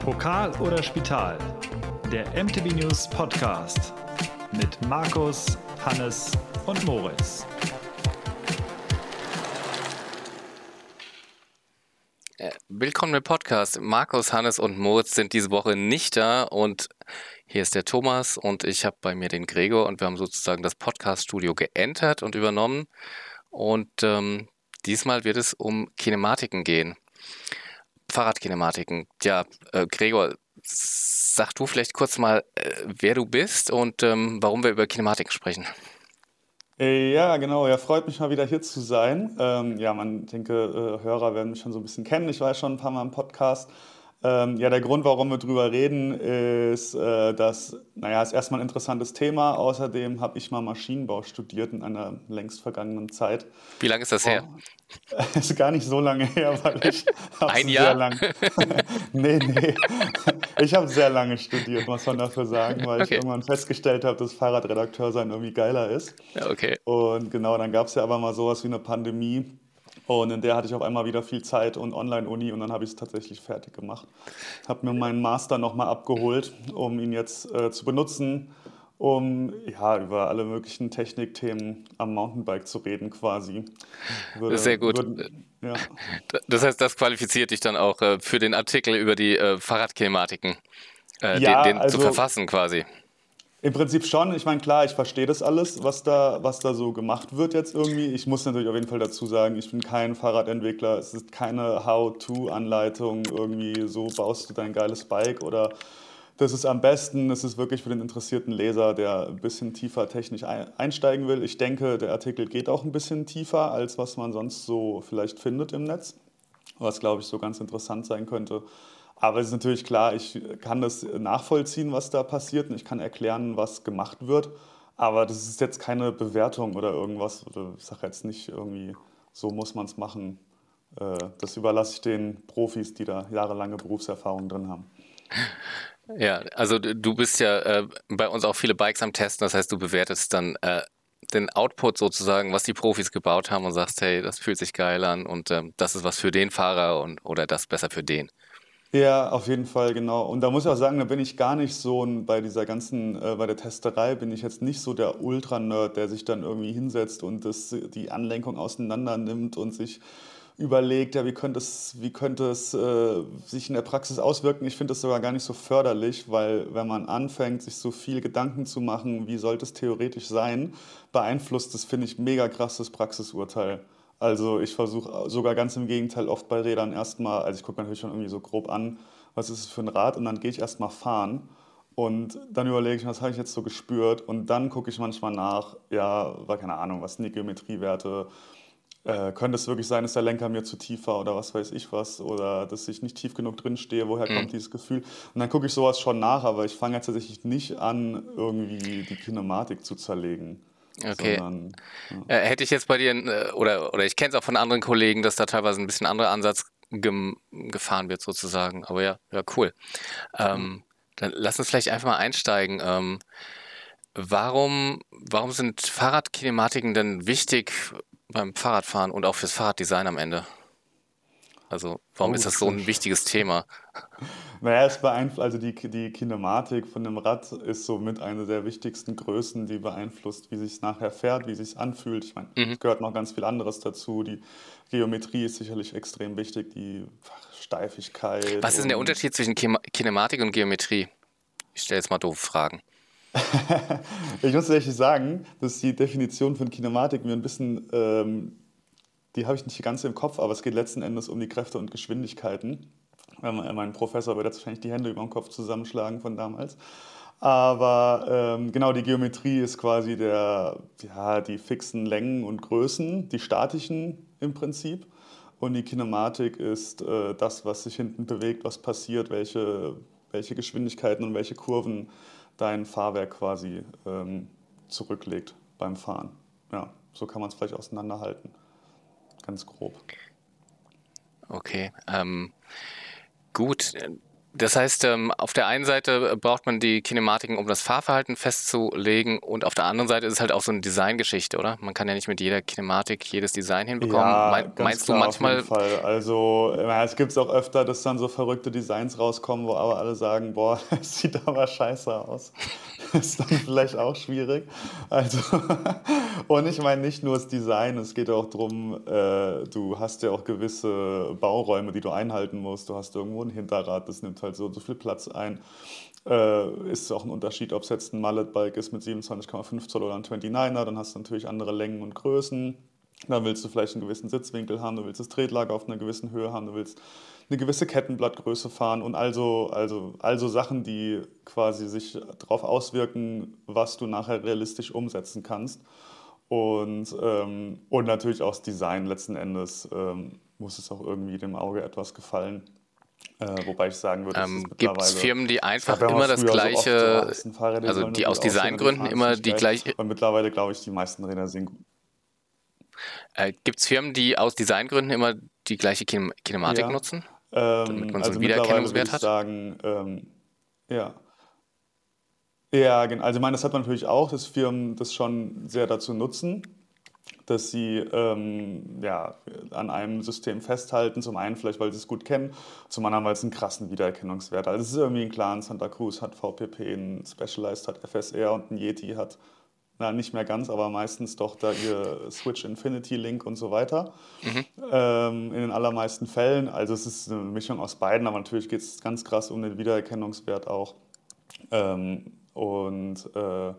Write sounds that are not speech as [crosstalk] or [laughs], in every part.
Pokal oder Spital? Der MTB News Podcast mit Markus, Hannes und Moritz. Äh, willkommen im Podcast. Markus, Hannes und Moritz sind diese Woche nicht da und hier ist der Thomas und ich habe bei mir den Gregor und wir haben sozusagen das Podcast-Studio geentert und übernommen und ähm, diesmal wird es um Kinematiken gehen. Fahrradkinematiken. Ja, äh, Gregor, sag du vielleicht kurz mal, äh, wer du bist und ähm, warum wir über Kinematiken sprechen. Äh, ja, genau. Ja, freut mich mal wieder hier zu sein. Ähm, ja, man denke, äh, Hörer werden mich schon so ein bisschen kennen. Ich war ja schon ein paar Mal im Podcast. Ähm, ja, der Grund, warum wir drüber reden, ist, äh, dass, naja, ist erstmal ein interessantes Thema. Außerdem habe ich mal Maschinenbau studiert in einer längst vergangenen Zeit. Wie lange ist das her? [laughs] ist gar nicht so lange her, weil ich [laughs] ein Jahr sehr lang. [laughs] nee, nee. Ich habe sehr lange studiert, muss man dafür sagen, weil okay. ich irgendwann festgestellt habe, dass Fahrradredakteur sein irgendwie geiler ist. Ja, okay. Und genau, dann gab es ja aber mal sowas wie eine Pandemie und in der hatte ich auf einmal wieder viel Zeit und Online-Uni und dann habe ich es tatsächlich fertig gemacht. Habe mir meinen Master nochmal abgeholt, um ihn jetzt äh, zu benutzen, um ja, über alle möglichen Technikthemen am Mountainbike zu reden quasi. Würde, Sehr gut. Würde, ja. Das heißt, das qualifiziert dich dann auch äh, für den Artikel über die äh, Fahrradkinematiken, äh, ja, den, den also, zu verfassen quasi. Im Prinzip schon. Ich meine, klar, ich verstehe das alles, was da, was da so gemacht wird jetzt irgendwie. Ich muss natürlich auf jeden Fall dazu sagen, ich bin kein Fahrradentwickler. Es ist keine How-to-Anleitung, irgendwie so baust du dein geiles Bike oder das ist am besten. Es ist wirklich für den interessierten Leser, der ein bisschen tiefer technisch einsteigen will. Ich denke, der Artikel geht auch ein bisschen tiefer, als was man sonst so vielleicht findet im Netz, was, glaube ich, so ganz interessant sein könnte. Aber es ist natürlich klar, ich kann das nachvollziehen, was da passiert und ich kann erklären, was gemacht wird. Aber das ist jetzt keine Bewertung oder irgendwas. Ich sage jetzt nicht irgendwie, so muss man es machen. Äh, das überlasse ich den Profis, die da jahrelange Berufserfahrung drin haben. Ja, also du bist ja äh, bei uns auch viele Bikes am Testen. Das heißt, du bewertest dann äh, den Output sozusagen, was die Profis gebaut haben und sagst, hey, das fühlt sich geil an und ähm, das ist was für den Fahrer und oder das besser für den. Ja, auf jeden Fall, genau. Und da muss ich auch sagen, da bin ich gar nicht so ein, bei dieser ganzen, äh, bei der Testerei bin ich jetzt nicht so der Ultra-Nerd, der sich dann irgendwie hinsetzt und das, die Anlenkung auseinander nimmt und sich überlegt, ja, wie könnte es, wie könnte es äh, sich in der Praxis auswirken. Ich finde das sogar gar nicht so förderlich, weil wenn man anfängt, sich so viel Gedanken zu machen, wie sollte es theoretisch sein, beeinflusst das, finde ich, mega krasses Praxisurteil. Also ich versuche sogar ganz im Gegenteil oft bei Rädern erstmal, also ich gucke natürlich schon irgendwie so grob an, was ist es für ein Rad und dann gehe ich erstmal fahren und dann überlege ich, was habe ich jetzt so gespürt? Und dann gucke ich manchmal nach, ja, war keine Ahnung, was sind die Geometriewerte, äh, könnte es wirklich sein, dass der Lenker mir zu tief war oder was weiß ich was? Oder dass ich nicht tief genug drin stehe, woher mhm. kommt dieses Gefühl? Und dann gucke ich sowas schon nach, aber ich fange tatsächlich nicht an, irgendwie die Kinematik zu zerlegen. Okay. Sondern, ja. äh, hätte ich jetzt bei dir, äh, oder, oder ich kenne es auch von anderen Kollegen, dass da teilweise ein bisschen anderer Ansatz gefahren wird sozusagen. Aber ja, ja, cool. Ähm, dann lass uns vielleicht einfach mal einsteigen. Ähm, warum, warum sind Fahrradkinematiken denn wichtig beim Fahrradfahren und auch fürs Fahrraddesign am Ende? Also warum oh, ist das so ein wichtiges Thema? Naja, es beeinflusst, also die, die Kinematik von dem Rad ist somit eine der wichtigsten Größen, die beeinflusst, wie sich es nachher fährt, wie sich anfühlt. Ich meine, mhm. es gehört noch ganz viel anderes dazu. Die Geometrie ist sicherlich extrem wichtig, die Steifigkeit. Was ist denn der Unterschied zwischen Kinematik und Geometrie? Ich stelle jetzt mal doofe Fragen. [laughs] ich muss ehrlich sagen, dass die Definition von Kinematik mir ein bisschen, ähm, die habe ich nicht ganz im Kopf, aber es geht letzten Endes um die Kräfte und Geschwindigkeiten. Mein Professor wird jetzt wahrscheinlich die Hände über den Kopf zusammenschlagen von damals. Aber ähm, genau, die Geometrie ist quasi der, ja, die fixen Längen und Größen, die statischen im Prinzip. Und die Kinematik ist äh, das, was sich hinten bewegt, was passiert, welche, welche Geschwindigkeiten und welche Kurven dein Fahrwerk quasi ähm, zurücklegt beim Fahren. Ja, so kann man es vielleicht auseinanderhalten. Ganz grob. Okay. Ähm, Gut, Das heißt, ähm, auf der einen Seite braucht man die Kinematiken, um das Fahrverhalten festzulegen und auf der anderen Seite ist es halt auch so eine Designgeschichte, oder? Man kann ja nicht mit jeder Kinematik jedes Design hinbekommen. Ja, mein, meinst klar, du manchmal? Auf jeden Fall. Also es gibt es auch öfter, dass dann so verrückte Designs rauskommen, wo aber alle sagen, boah, [laughs] das sieht aber scheiße aus. [laughs] Das ist dann vielleicht auch schwierig. Also [laughs] und ich meine nicht nur das Design, es geht auch darum, äh, du hast ja auch gewisse Bauräume, die du einhalten musst. Du hast irgendwo ein Hinterrad, das nimmt halt so, so viel Platz ein. Äh, ist auch ein Unterschied, ob es jetzt ein Mallet-Bike ist mit 27,5 Zoll oder ein 29er, dann hast du natürlich andere Längen und Größen. Dann willst du vielleicht einen gewissen Sitzwinkel haben, du willst das Tretlager auf einer gewissen Höhe haben, du willst eine gewisse Kettenblattgröße fahren und also, also, also Sachen, die quasi sich darauf auswirken, was du nachher realistisch umsetzen kannst. Und, ähm, und natürlich auch das Design letzten Endes ähm, muss es auch irgendwie dem Auge etwas gefallen. Äh, wobei ich sagen würde, ähm, gibt es Firmen, die einfach immer das gleiche, so oft, also die aus Designgründen immer die gleiche. Und mittlerweile glaube ich, die meisten Räder sind. Äh, gibt es Firmen, die aus Designgründen immer die gleiche Kine Kinematik ja. nutzen? Ähm, damit man so also einen Wiedererkennungswert hat? Sagen, ähm, ja. Ja, genau. Also ich meine, das hat man natürlich auch, dass Firmen das schon sehr dazu nutzen, dass sie ähm, ja, an einem System festhalten. Zum einen vielleicht, weil sie es gut kennen, zum anderen, weil es einen krassen Wiedererkennungswert hat. Also es ist irgendwie ein Clan, Santa Cruz hat VPP, ein Specialized hat FSR und ein Yeti hat, na nicht mehr ganz, aber meistens doch da ihr Switch Infinity Link und so weiter. Mhm. Ähm, in den allermeisten Fällen. Also es ist eine Mischung aus beiden, aber natürlich geht es ganz krass um den Wiedererkennungswert auch. Ähm, und äh,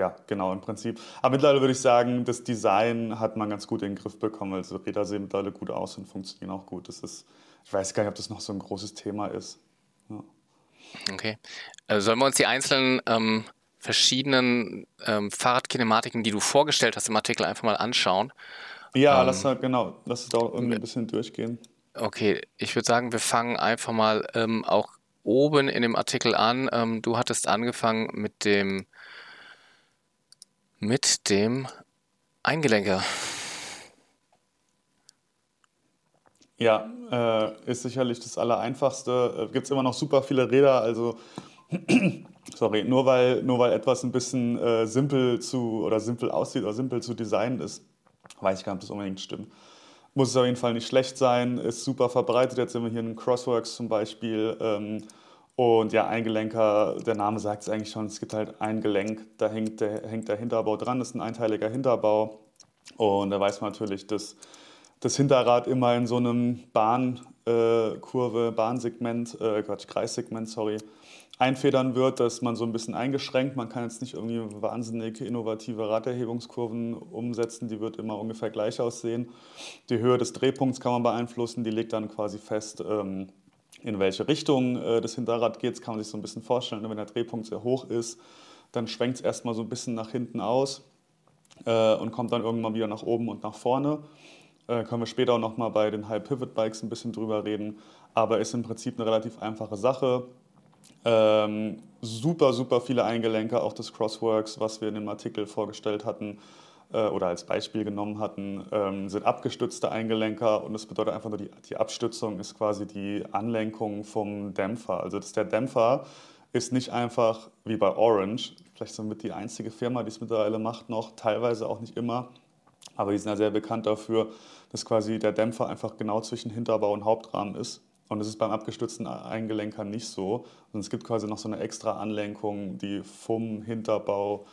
ja, genau, im Prinzip. Aber mittlerweile würde ich sagen, das Design hat man ganz gut in den Griff bekommen. Also Räder sehen mittlerweile gut aus und funktionieren auch gut. Das ist, ich weiß gar nicht, ob das noch so ein großes Thema ist. Ja. Okay. Also sollen wir uns die einzelnen ähm, verschiedenen ähm, Fahrradkinematiken, die du vorgestellt hast im Artikel, einfach mal anschauen? Ja, ähm, lass halt, genau, lass es da irgendwie ein bisschen durchgehen. Okay, ich würde sagen, wir fangen einfach mal ähm, auch oben in dem Artikel an. Ähm, du hattest angefangen mit dem mit dem Eingelenker. Ja, äh, ist sicherlich das Allereinfachste. Äh, Gibt es immer noch super viele Räder, also [clears throat] sorry, nur weil, nur weil etwas ein bisschen äh, simpel zu oder simpel aussieht oder simpel zu designen ist, weiß ich gar nicht, ob das unbedingt stimmt. Muss es auf jeden Fall nicht schlecht sein, ist super verbreitet. Jetzt sind wir hier in Crossworks zum Beispiel. Ähm, und ja, ein Gelenker, der Name sagt es eigentlich schon, es gibt halt ein Gelenk, da hängt der, hängt der Hinterbau dran, das ist ein einteiliger Hinterbau. Und da weiß man natürlich, dass das Hinterrad immer in so einem Bahnkurve, äh, Bahnsegment, äh, Quatsch, Kreissegment, sorry, einfedern wird, dass man so ein bisschen eingeschränkt. Man kann jetzt nicht irgendwie wahnsinnig innovative Raderhebungskurven umsetzen, die wird immer ungefähr gleich aussehen. Die Höhe des Drehpunkts kann man beeinflussen, die legt dann quasi fest, ähm, in welche Richtung äh, das Hinterrad geht. Das kann man sich so ein bisschen vorstellen. Wenn der Drehpunkt sehr hoch ist, dann schwenkt es erstmal so ein bisschen nach hinten aus äh, und kommt dann irgendwann wieder nach oben und nach vorne. Äh, können wir später auch nochmal bei den High Pivot Bikes ein bisschen drüber reden. Aber ist im Prinzip eine relativ einfache Sache. Ähm, super, super viele Eingelenke, auch das Crossworks, was wir in dem Artikel vorgestellt hatten, äh, oder als Beispiel genommen hatten, ähm, sind abgestützte Eingelenker und das bedeutet einfach nur, die, Abstützung ist quasi die Anlenkung vom Dämpfer. Also dass der Dämpfer ist nicht einfach wie bei Orange, vielleicht somit die einzige Firma, die es mittlerweile macht noch, teilweise auch nicht immer, aber die sind ja sehr bekannt dafür, dass quasi der Dämpfer einfach genau zwischen Hinterbau und Hauptrahmen ist. Und das ist beim abgestützten Eingelenker nicht so. Und es gibt quasi noch so eine extra Anlenkung, die vom Hinterbau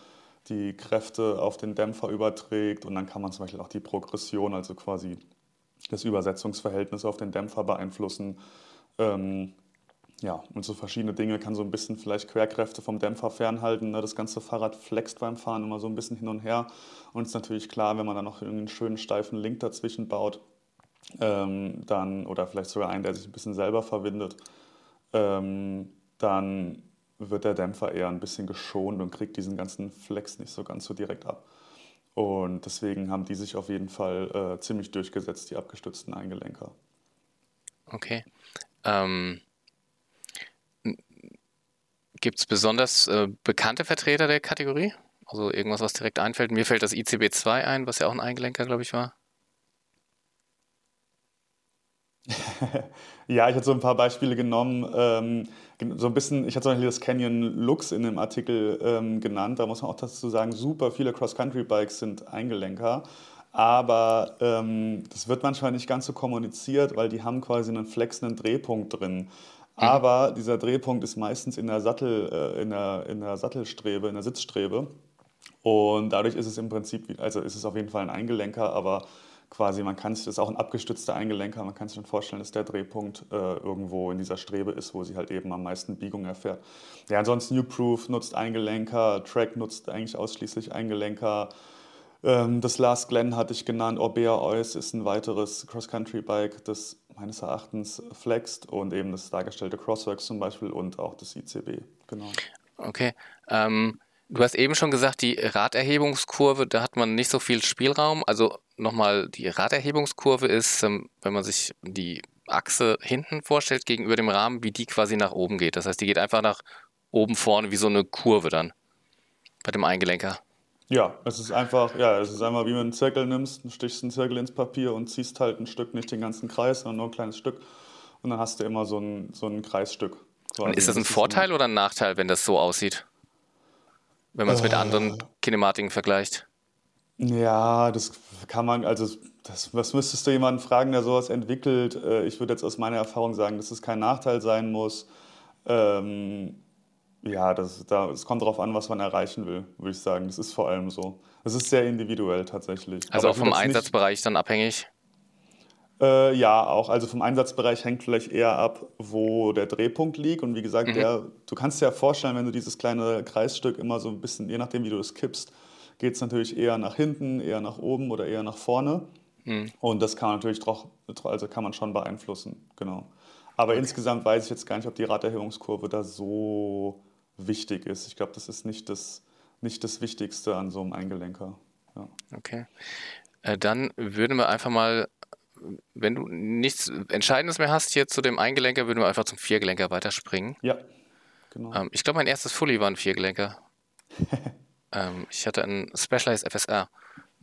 die Kräfte auf den Dämpfer überträgt und dann kann man zum Beispiel auch die Progression, also quasi das Übersetzungsverhältnis auf den Dämpfer beeinflussen. Ähm, ja, und so verschiedene Dinge kann so ein bisschen vielleicht Querkräfte vom Dämpfer fernhalten. Ne? Das ganze Fahrrad flext beim Fahren immer so ein bisschen hin und her. Und es ist natürlich klar, wenn man dann noch einen schönen steifen Link dazwischen baut, ähm, dann, oder vielleicht sogar einen, der sich ein bisschen selber verwindet, ähm, dann wird der Dämpfer eher ein bisschen geschont und kriegt diesen ganzen Flex nicht so ganz so direkt ab. Und deswegen haben die sich auf jeden Fall äh, ziemlich durchgesetzt, die abgestützten Eingelenker. Okay. Ähm, Gibt es besonders äh, bekannte Vertreter der Kategorie? Also irgendwas, was direkt einfällt? Mir fällt das ICB2 ein, was ja auch ein Eingelenker, glaube ich, war. [laughs] ja, ich hatte so ein paar Beispiele genommen. Ähm, so ein bisschen, ich hatte zum Beispiel das Canyon Lux in dem Artikel ähm, genannt. Da muss man auch dazu sagen, super viele Cross-Country-Bikes sind Eingelenker. Aber ähm, das wird manchmal nicht ganz so kommuniziert, weil die haben quasi einen flexenden Drehpunkt drin. Mhm. Aber dieser Drehpunkt ist meistens in der, Sattel, äh, in, der, in der Sattelstrebe, in der Sitzstrebe. Und dadurch ist es im Prinzip, also ist es auf jeden Fall ein Eingelenker, aber quasi, man kann sich, das ist auch ein abgestützter Eingelenker, man kann sich dann vorstellen, dass der Drehpunkt äh, irgendwo in dieser Strebe ist, wo sie halt eben am meisten Biegung erfährt. Ja, ansonsten Newproof nutzt Eingelenker, Track nutzt eigentlich ausschließlich Eingelenker. Ähm, das Last Glen hatte ich genannt, Orbea Ois ist ein weiteres Cross-Country-Bike, das meines Erachtens flext und eben das dargestellte Crossworks zum Beispiel und auch das ICB, genau. Okay, ähm, Du hast eben schon gesagt, die Raderhebungskurve, da hat man nicht so viel Spielraum. Also nochmal, die Raderhebungskurve ist, ähm, wenn man sich die Achse hinten vorstellt gegenüber dem Rahmen, wie die quasi nach oben geht. Das heißt, die geht einfach nach oben vorne wie so eine Kurve dann bei dem Eingelenker. Ja, es ist einfach, ja, es ist einfach wie wenn du einen Zirkel nimmst, stichst einen Zirkel ins Papier und ziehst halt ein Stück, nicht den ganzen Kreis, sondern nur ein kleines Stück. Und dann hast du immer so ein, so ein Kreisstück. Und ist das ein Vorteil oder ein Nachteil, wenn das so aussieht? Wenn man es mit anderen äh. Kinematiken vergleicht? Ja, das kann man, also das, was müsstest du jemanden fragen, der sowas entwickelt? Äh, ich würde jetzt aus meiner Erfahrung sagen, dass es kein Nachteil sein muss. Ähm, ja, das, da, es kommt darauf an, was man erreichen will, würde ich sagen. Das ist vor allem so. Es ist sehr individuell tatsächlich. Also auch vom Einsatzbereich dann abhängig? Äh, ja, auch. Also vom Einsatzbereich hängt vielleicht eher ab, wo der Drehpunkt liegt. Und wie gesagt, mhm. der, du kannst dir ja vorstellen, wenn du dieses kleine Kreisstück immer so ein bisschen, je nachdem wie du es kippst, geht es natürlich eher nach hinten, eher nach oben oder eher nach vorne. Mhm. Und das kann man natürlich doch, also kann man schon beeinflussen, genau. Aber okay. insgesamt weiß ich jetzt gar nicht, ob die Raderhebungskurve da so wichtig ist. Ich glaube, das ist nicht das, nicht das Wichtigste an so einem Eingelenker. Ja. Okay. Äh, dann würden wir einfach mal wenn du nichts Entscheidendes mehr hast hier zu dem Eingelenker, würden wir einfach zum Viergelenker weiterspringen. Ja, genau. Ähm, ich glaube, mein erstes Fully war ein Viergelenker. [laughs] ähm, ich hatte einen Specialized FSR.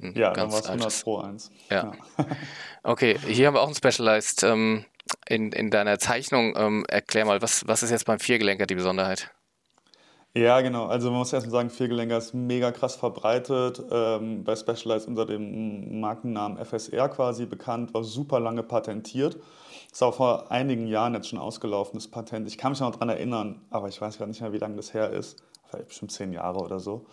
Ein ja, dann war es 100 Pro 1. Ja. ja. [laughs] okay, hier haben wir auch einen Specialized. Ähm, in, in deiner Zeichnung ähm, erklär mal, was, was ist jetzt beim Viergelenker die Besonderheit? Ja, genau. Also man muss erstmal sagen, Viergelenker ist mega krass verbreitet. Ähm, bei Specialized unter dem Markennamen FSR quasi bekannt, war super lange patentiert. Ist auch vor einigen Jahren jetzt schon ausgelaufenes Patent. Ich kann mich noch daran erinnern, aber ich weiß gar nicht mehr, wie lange das her ist. Vielleicht bestimmt zehn Jahre oder so.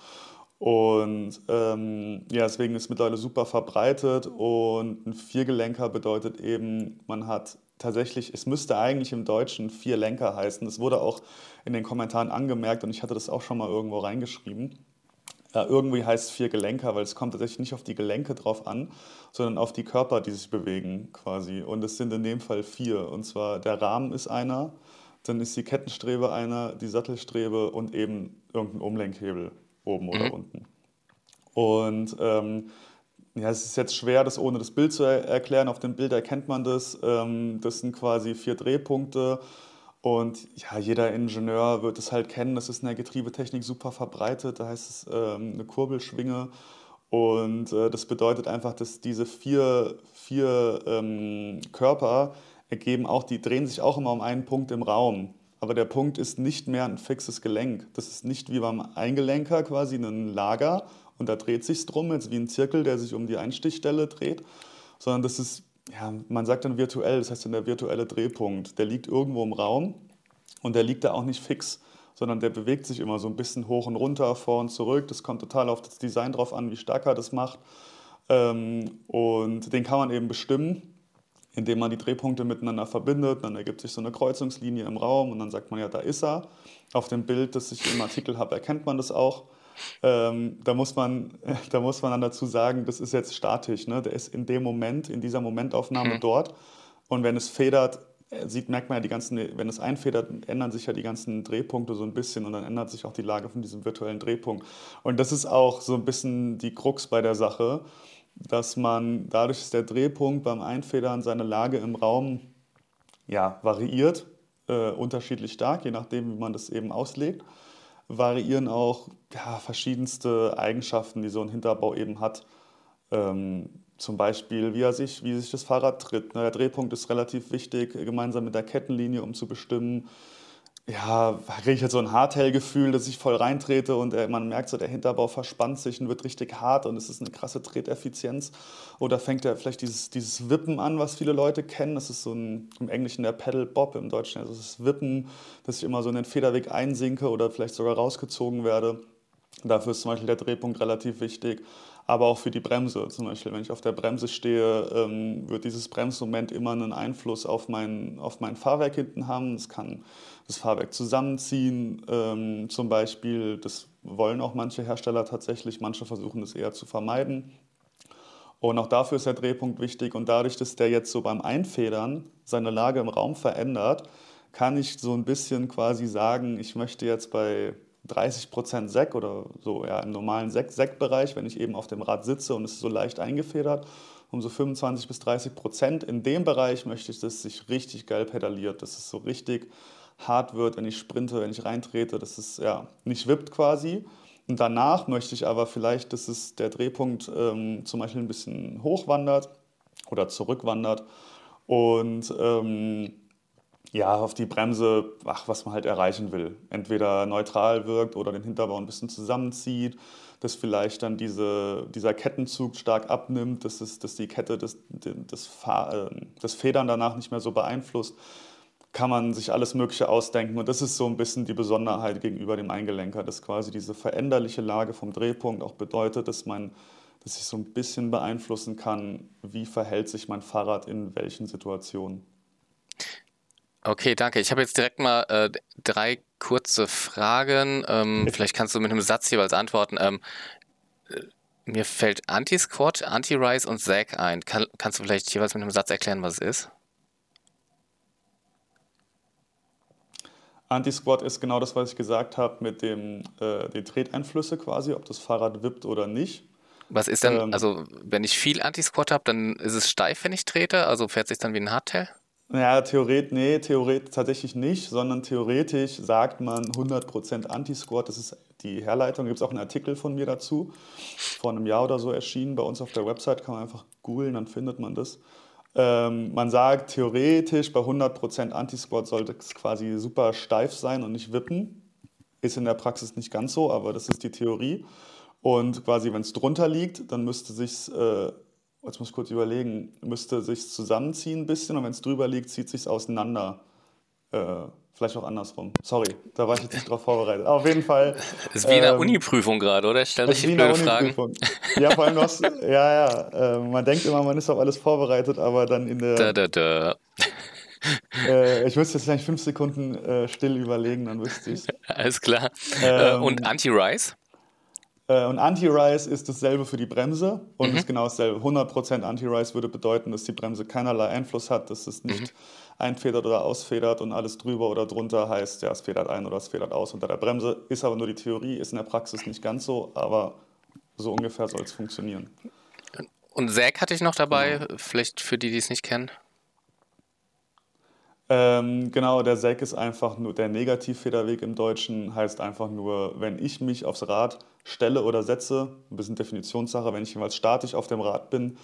Und ähm, ja, deswegen ist es mittlerweile super verbreitet und ein Viergelenker bedeutet eben, man hat tatsächlich, es müsste eigentlich im Deutschen vier Lenker heißen. Das wurde auch in den Kommentaren angemerkt und ich hatte das auch schon mal irgendwo reingeschrieben. Ja, irgendwie heißt es vier Gelenker, weil es kommt tatsächlich nicht auf die Gelenke drauf an, sondern auf die Körper, die sich bewegen quasi. Und es sind in dem Fall vier. Und zwar der Rahmen ist einer, dann ist die Kettenstrebe einer, die Sattelstrebe und eben irgendein Umlenkhebel oben mhm. oder unten. Und ähm, ja, es ist jetzt schwer, das ohne das Bild zu er erklären. Auf dem Bild erkennt man das. Ähm, das sind quasi vier Drehpunkte. Und ja, jeder Ingenieur wird es halt kennen. Das ist in der Getriebetechnik super verbreitet. Da heißt es ähm, eine Kurbelschwinge. Und äh, das bedeutet einfach, dass diese vier, vier ähm, Körper ergeben auch, die drehen sich auch immer um einen Punkt im Raum. Aber der Punkt ist nicht mehr ein fixes Gelenk. Das ist nicht wie beim Eingelenker quasi ein Lager, und da dreht sich drum, jetzt wie ein Zirkel, der sich um die Einstichstelle dreht, sondern das ist, ja, man sagt dann virtuell, das heißt der virtuelle Drehpunkt, der liegt irgendwo im Raum und der liegt da auch nicht fix, sondern der bewegt sich immer so ein bisschen hoch und runter, vor und zurück. Das kommt total auf das Design drauf an, wie stark er das macht. Ähm, und den kann man eben bestimmen, indem man die Drehpunkte miteinander verbindet. Dann ergibt sich so eine Kreuzungslinie im Raum und dann sagt man ja, da ist er. Auf dem Bild, das ich im Artikel habe, erkennt man das auch. Ähm, da, muss man, [laughs] da muss man dann dazu sagen, das ist jetzt statisch. Ne? Der ist in dem Moment, in dieser Momentaufnahme mhm. dort. Und wenn es federt, äh, sieht, merkt man ja die ganzen, wenn es einfedert, ändern sich ja die ganzen Drehpunkte so ein bisschen und dann ändert sich auch die Lage von diesem virtuellen Drehpunkt. Und das ist auch so ein bisschen die Krux bei der Sache, dass man dadurch, dass der Drehpunkt beim Einfedern seine Lage im Raum ja, variiert, äh, unterschiedlich stark, je nachdem, wie man das eben auslegt variieren auch ja, verschiedenste Eigenschaften, die so ein Hinterbau eben hat. Ähm, zum Beispiel, wie, er sich, wie sich das Fahrrad tritt. Der Drehpunkt ist relativ wichtig, gemeinsam mit der Kettenlinie, um zu bestimmen, ja, kriege ich jetzt so ein Hardtail-Gefühl, dass ich voll reintrete und äh, man merkt so, der Hinterbau verspannt sich und wird richtig hart und es ist eine krasse Treteffizienz. Oder fängt er vielleicht dieses, dieses Wippen an, was viele Leute kennen. Das ist so ein, im Englischen der Pedal Bob, im Deutschen also das Wippen, dass ich immer so in den Federweg einsinke oder vielleicht sogar rausgezogen werde. Dafür ist zum Beispiel der Drehpunkt relativ wichtig aber auch für die Bremse. Zum Beispiel, wenn ich auf der Bremse stehe, ähm, wird dieses Bremsmoment immer einen Einfluss auf mein, auf mein Fahrwerk hinten haben. Es kann das Fahrwerk zusammenziehen, ähm, zum Beispiel. Das wollen auch manche Hersteller tatsächlich, manche versuchen das eher zu vermeiden. Und auch dafür ist der Drehpunkt wichtig. Und dadurch, dass der jetzt so beim Einfedern seine Lage im Raum verändert, kann ich so ein bisschen quasi sagen, ich möchte jetzt bei 30 Prozent Sek oder so ja, im normalen Sek-Bereich, wenn ich eben auf dem Rad sitze und es so leicht eingefedert, um so 25 bis 30 Prozent. In dem Bereich möchte ich, dass es sich richtig geil pedaliert, dass es so richtig hart wird, wenn ich sprinte, wenn ich reintrete, dass es ja nicht wippt quasi. Und danach möchte ich aber vielleicht, dass es der Drehpunkt ähm, zum Beispiel ein bisschen hochwandert oder zurückwandert und ähm, ja, auf die Bremse, ach, was man halt erreichen will. Entweder neutral wirkt oder den Hinterbau ein bisschen zusammenzieht, dass vielleicht dann diese, dieser Kettenzug stark abnimmt, dass, es, dass die Kette das, das, Fahr äh, das Federn danach nicht mehr so beeinflusst. Kann man sich alles Mögliche ausdenken. Und das ist so ein bisschen die Besonderheit gegenüber dem Eingelenker, dass quasi diese veränderliche Lage vom Drehpunkt auch bedeutet, dass man dass ich so ein bisschen beeinflussen kann, wie verhält sich mein Fahrrad in welchen Situationen. Okay, danke. Ich habe jetzt direkt mal äh, drei kurze Fragen. Ähm, vielleicht kannst du mit einem Satz jeweils antworten. Ähm, äh, mir fällt Anti-Squat, Anti-Rise und Zag ein. Kann, kannst du vielleicht jeweils mit einem Satz erklären, was es ist? Anti-Squat ist genau das, was ich gesagt habe mit dem äh, den Treteinflüsse quasi, ob das Fahrrad wippt oder nicht. Was ist denn, ähm, also wenn ich viel Anti-Squat habe, dann ist es steif, wenn ich trete, also fährt sich dann wie ein Hardtail? Ja, theoretisch, nee, theoretisch tatsächlich nicht, sondern theoretisch sagt man 100% Anti-Squat. Das ist die Herleitung. Da gibt es auch einen Artikel von mir dazu, vor einem Jahr oder so erschienen. Bei uns auf der Website kann man einfach googeln, dann findet man das. Ähm, man sagt theoretisch, bei 100% Anti-Squat sollte es quasi super steif sein und nicht wippen. Ist in der Praxis nicht ganz so, aber das ist die Theorie. Und quasi, wenn es drunter liegt, dann müsste sich äh, jetzt muss ich kurz überlegen, müsste sich zusammenziehen ein bisschen und wenn es drüber liegt, zieht sich auseinander. Äh, vielleicht auch andersrum. Sorry, da war ich jetzt nicht drauf vorbereitet. Aber auf jeden Fall. Das ist wie in einer ähm, Uni-Prüfung gerade, oder? Stell dich blöde Fragen. Ja, vor allem noch, [laughs] ja, ja. Äh, man denkt immer, man ist auf alles vorbereitet, aber dann in der. Da, da, da. äh, ich müsste jetzt gleich fünf Sekunden äh, still überlegen, dann wüsste ich Alles klar. Äh, ähm, und Anti-Rise? Äh, und Anti-Rise ist dasselbe für die Bremse und mhm. ist genau dasselbe. 100% Anti-Rise würde bedeuten, dass die Bremse keinerlei Einfluss hat, dass es nicht mhm. einfedert oder ausfedert und alles drüber oder drunter heißt, ja, es federt ein oder es federt aus unter der Bremse. Ist aber nur die Theorie, ist in der Praxis nicht ganz so, aber so ungefähr soll es funktionieren. Und Säg hatte ich noch dabei, genau. vielleicht für die, die es nicht kennen. Ähm, genau, der Säg ist einfach nur, der Negativfederweg im Deutschen heißt einfach nur, wenn ich mich aufs Rad stelle oder setze, ein bisschen Definitionssache, wenn ich jeweils statisch auf dem Rad bin,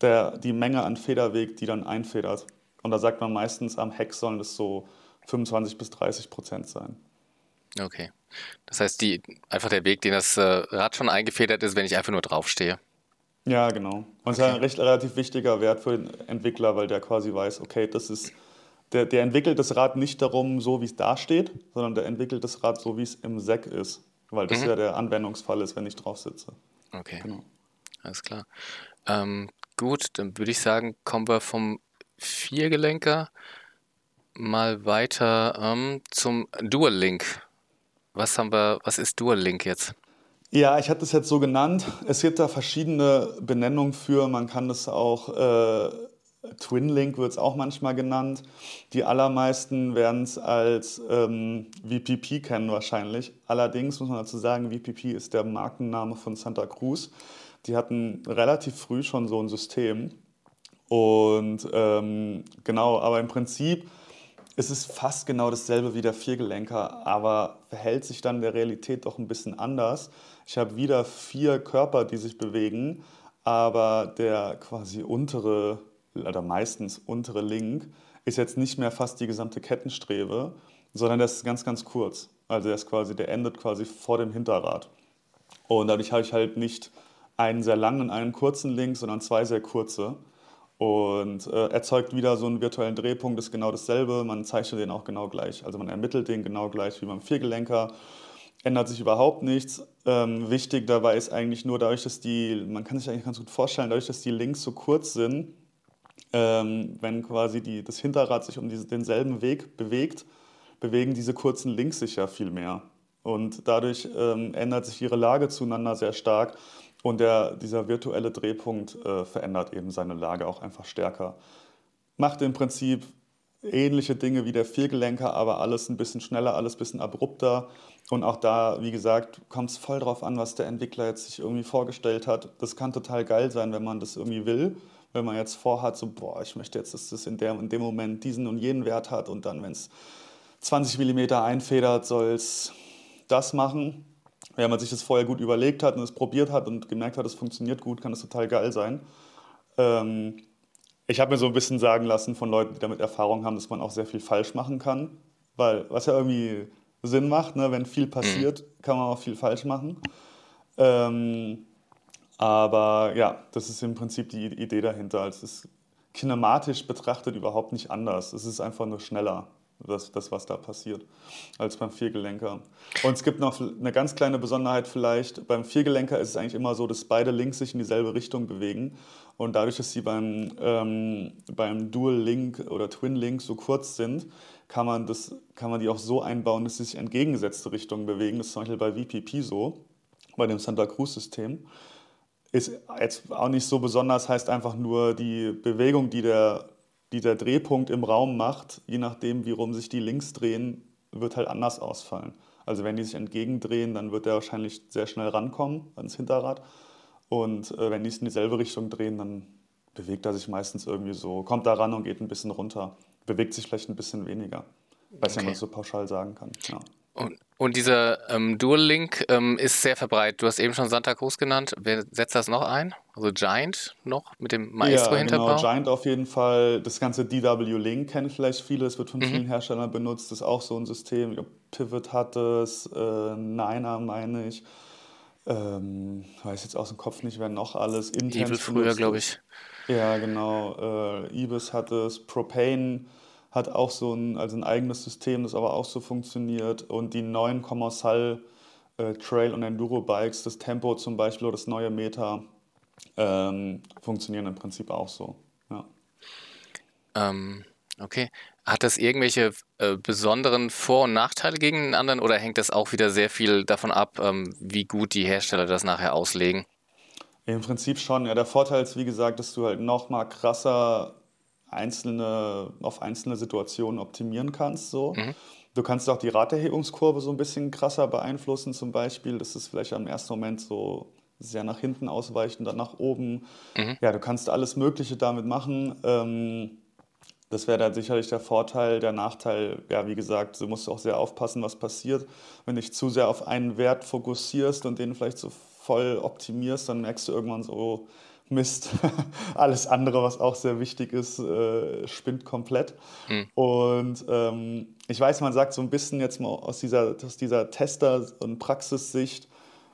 der, die Menge an Federweg, die dann einfedert. Und da sagt man meistens, am Heck sollen es so 25 bis 30 Prozent sein. Okay. Das heißt, die, einfach der Weg, den das äh, Rad schon eingefedert ist, wenn ich einfach nur draufstehe. Ja, genau. Und okay. das ist ein recht relativ wichtiger Wert für den Entwickler, weil der quasi weiß, okay, das ist der, der entwickelt das Rad nicht darum, so wie es da steht, sondern der entwickelt das Rad so, wie es im Sack ist. Weil das mhm. ja der Anwendungsfall ist, wenn ich drauf sitze. Okay. Genau. Alles klar. Ähm, gut, dann würde ich sagen, kommen wir vom Viergelenker mal weiter ähm, zum Dual Link. Was haben wir, was ist Dual Link jetzt? Ja, ich hatte es jetzt so genannt. Es gibt da verschiedene Benennungen für. Man kann das auch äh, Twin Link wird es auch manchmal genannt. Die allermeisten werden es als ähm, VPP kennen wahrscheinlich. Allerdings muss man dazu sagen, VPP ist der Markenname von Santa Cruz. Die hatten relativ früh schon so ein System. Und ähm, genau, aber im Prinzip ist es fast genau dasselbe wie der Viergelenker, aber verhält sich dann der Realität doch ein bisschen anders. Ich habe wieder vier Körper, die sich bewegen aber der quasi untere oder meistens untere Link ist jetzt nicht mehr fast die gesamte Kettenstrebe, sondern der ist ganz, ganz kurz. Also der ist quasi, der endet quasi vor dem Hinterrad. Und dadurch habe ich halt nicht einen sehr langen und einen kurzen Link, sondern zwei sehr kurze. Und äh, erzeugt wieder so einen virtuellen Drehpunkt, ist genau dasselbe. Man zeichnet den auch genau gleich. Also man ermittelt den genau gleich wie beim Viergelenker. Ändert sich überhaupt nichts. Ähm, wichtig dabei ist eigentlich nur dadurch, dass die, man kann sich eigentlich ganz gut vorstellen, dadurch, dass die Links so kurz sind, ähm, wenn quasi die, das Hinterrad sich um diese, denselben Weg bewegt, bewegen diese kurzen Links sich ja viel mehr. Und dadurch ähm, ändert sich ihre Lage zueinander sehr stark und der, dieser virtuelle Drehpunkt äh, verändert eben seine Lage auch einfach stärker. Macht im Prinzip ähnliche Dinge wie der Viergelenker, aber alles ein bisschen schneller, alles ein bisschen abrupter. Und auch da, wie gesagt, kommt es voll drauf an, was der Entwickler jetzt sich irgendwie vorgestellt hat. Das kann total geil sein, wenn man das irgendwie will wenn man jetzt vorhat, so, boah, ich möchte jetzt, dass das in, der, in dem Moment diesen und jenen Wert hat und dann, wenn es 20 mm einfedert, soll es das machen. Wenn man sich das vorher gut überlegt hat und es probiert hat und gemerkt hat, es funktioniert gut, kann das total geil sein. Ähm, ich habe mir so ein bisschen sagen lassen von Leuten, die damit Erfahrung haben, dass man auch sehr viel falsch machen kann. Weil, was ja irgendwie Sinn macht, ne? wenn viel passiert, mhm. kann man auch viel falsch machen. Ähm, aber ja, das ist im Prinzip die Idee dahinter. Es ist kinematisch betrachtet überhaupt nicht anders. Es ist einfach nur schneller, das, das was da passiert, als beim Viergelenker. Und es gibt noch eine ganz kleine Besonderheit vielleicht. Beim Viergelenker ist es eigentlich immer so, dass beide Links sich in dieselbe Richtung bewegen. Und dadurch, dass sie beim, ähm, beim Dual Link oder Twin Link so kurz sind, kann man, das, kann man die auch so einbauen, dass sie sich entgegengesetzte Richtungen bewegen. Das ist zum Beispiel bei VPP so, bei dem Santa Cruz-System ist jetzt auch nicht so besonders, heißt einfach nur die Bewegung, die der, die der Drehpunkt im Raum macht, je nachdem, wie rum sich die links drehen, wird halt anders ausfallen. Also wenn die sich entgegendrehen, dann wird er wahrscheinlich sehr schnell rankommen ans Hinterrad. Und äh, wenn die es in dieselbe Richtung drehen, dann bewegt er sich meistens irgendwie so, kommt da ran und geht ein bisschen runter. Bewegt sich vielleicht ein bisschen weniger. Weiß okay. ja, man so pauschal sagen kann. Ja. Und, und dieser ähm, Dual Link ähm, ist sehr verbreitet. Du hast eben schon Santa Cruz genannt. Wer setzt das noch ein? Also Giant noch mit dem Maestro-Hinterbau? Ja, genau, Giant auf jeden Fall. Das ganze DW Link kennen vielleicht viele. Es wird von mhm. vielen Herstellern benutzt. Das ist auch so ein System. Pivot hat es, äh, Niner meine ich. Ähm, weiß jetzt aus dem Kopf nicht, wer noch alles. Intense Evil früher, glaube ich. Ja, genau. Äh, Ibis hat es, Propane hat auch so ein, also ein eigenes System, das aber auch so funktioniert. Und die neuen Commercial äh, Trail- und Enduro-Bikes, das Tempo zum Beispiel oder das neue Meta, ähm, funktionieren im Prinzip auch so. Ja. Ähm, okay. Hat das irgendwelche äh, besonderen Vor- und Nachteile gegen den anderen oder hängt das auch wieder sehr viel davon ab, ähm, wie gut die Hersteller das nachher auslegen? Im Prinzip schon. Ja, der Vorteil ist, wie gesagt, dass du halt noch mal krasser einzelne, auf einzelne Situationen optimieren kannst. So. Mhm. Du kannst auch die Raterhebungskurve so ein bisschen krasser beeinflussen, zum Beispiel. Das ist vielleicht am ersten Moment so sehr nach hinten ausweichen, dann nach oben. Mhm. Ja, du kannst alles Mögliche damit machen. Ähm, das wäre dann sicherlich der Vorteil. Der Nachteil, ja, wie gesagt, du musst auch sehr aufpassen, was passiert. Wenn du dich zu sehr auf einen Wert fokussierst und den vielleicht so voll optimierst, dann merkst du irgendwann so, Mist. [laughs] Alles andere, was auch sehr wichtig ist, äh, spinnt komplett. Mhm. Und ähm, ich weiß, man sagt so ein bisschen jetzt mal aus dieser, aus dieser Tester- und Praxissicht,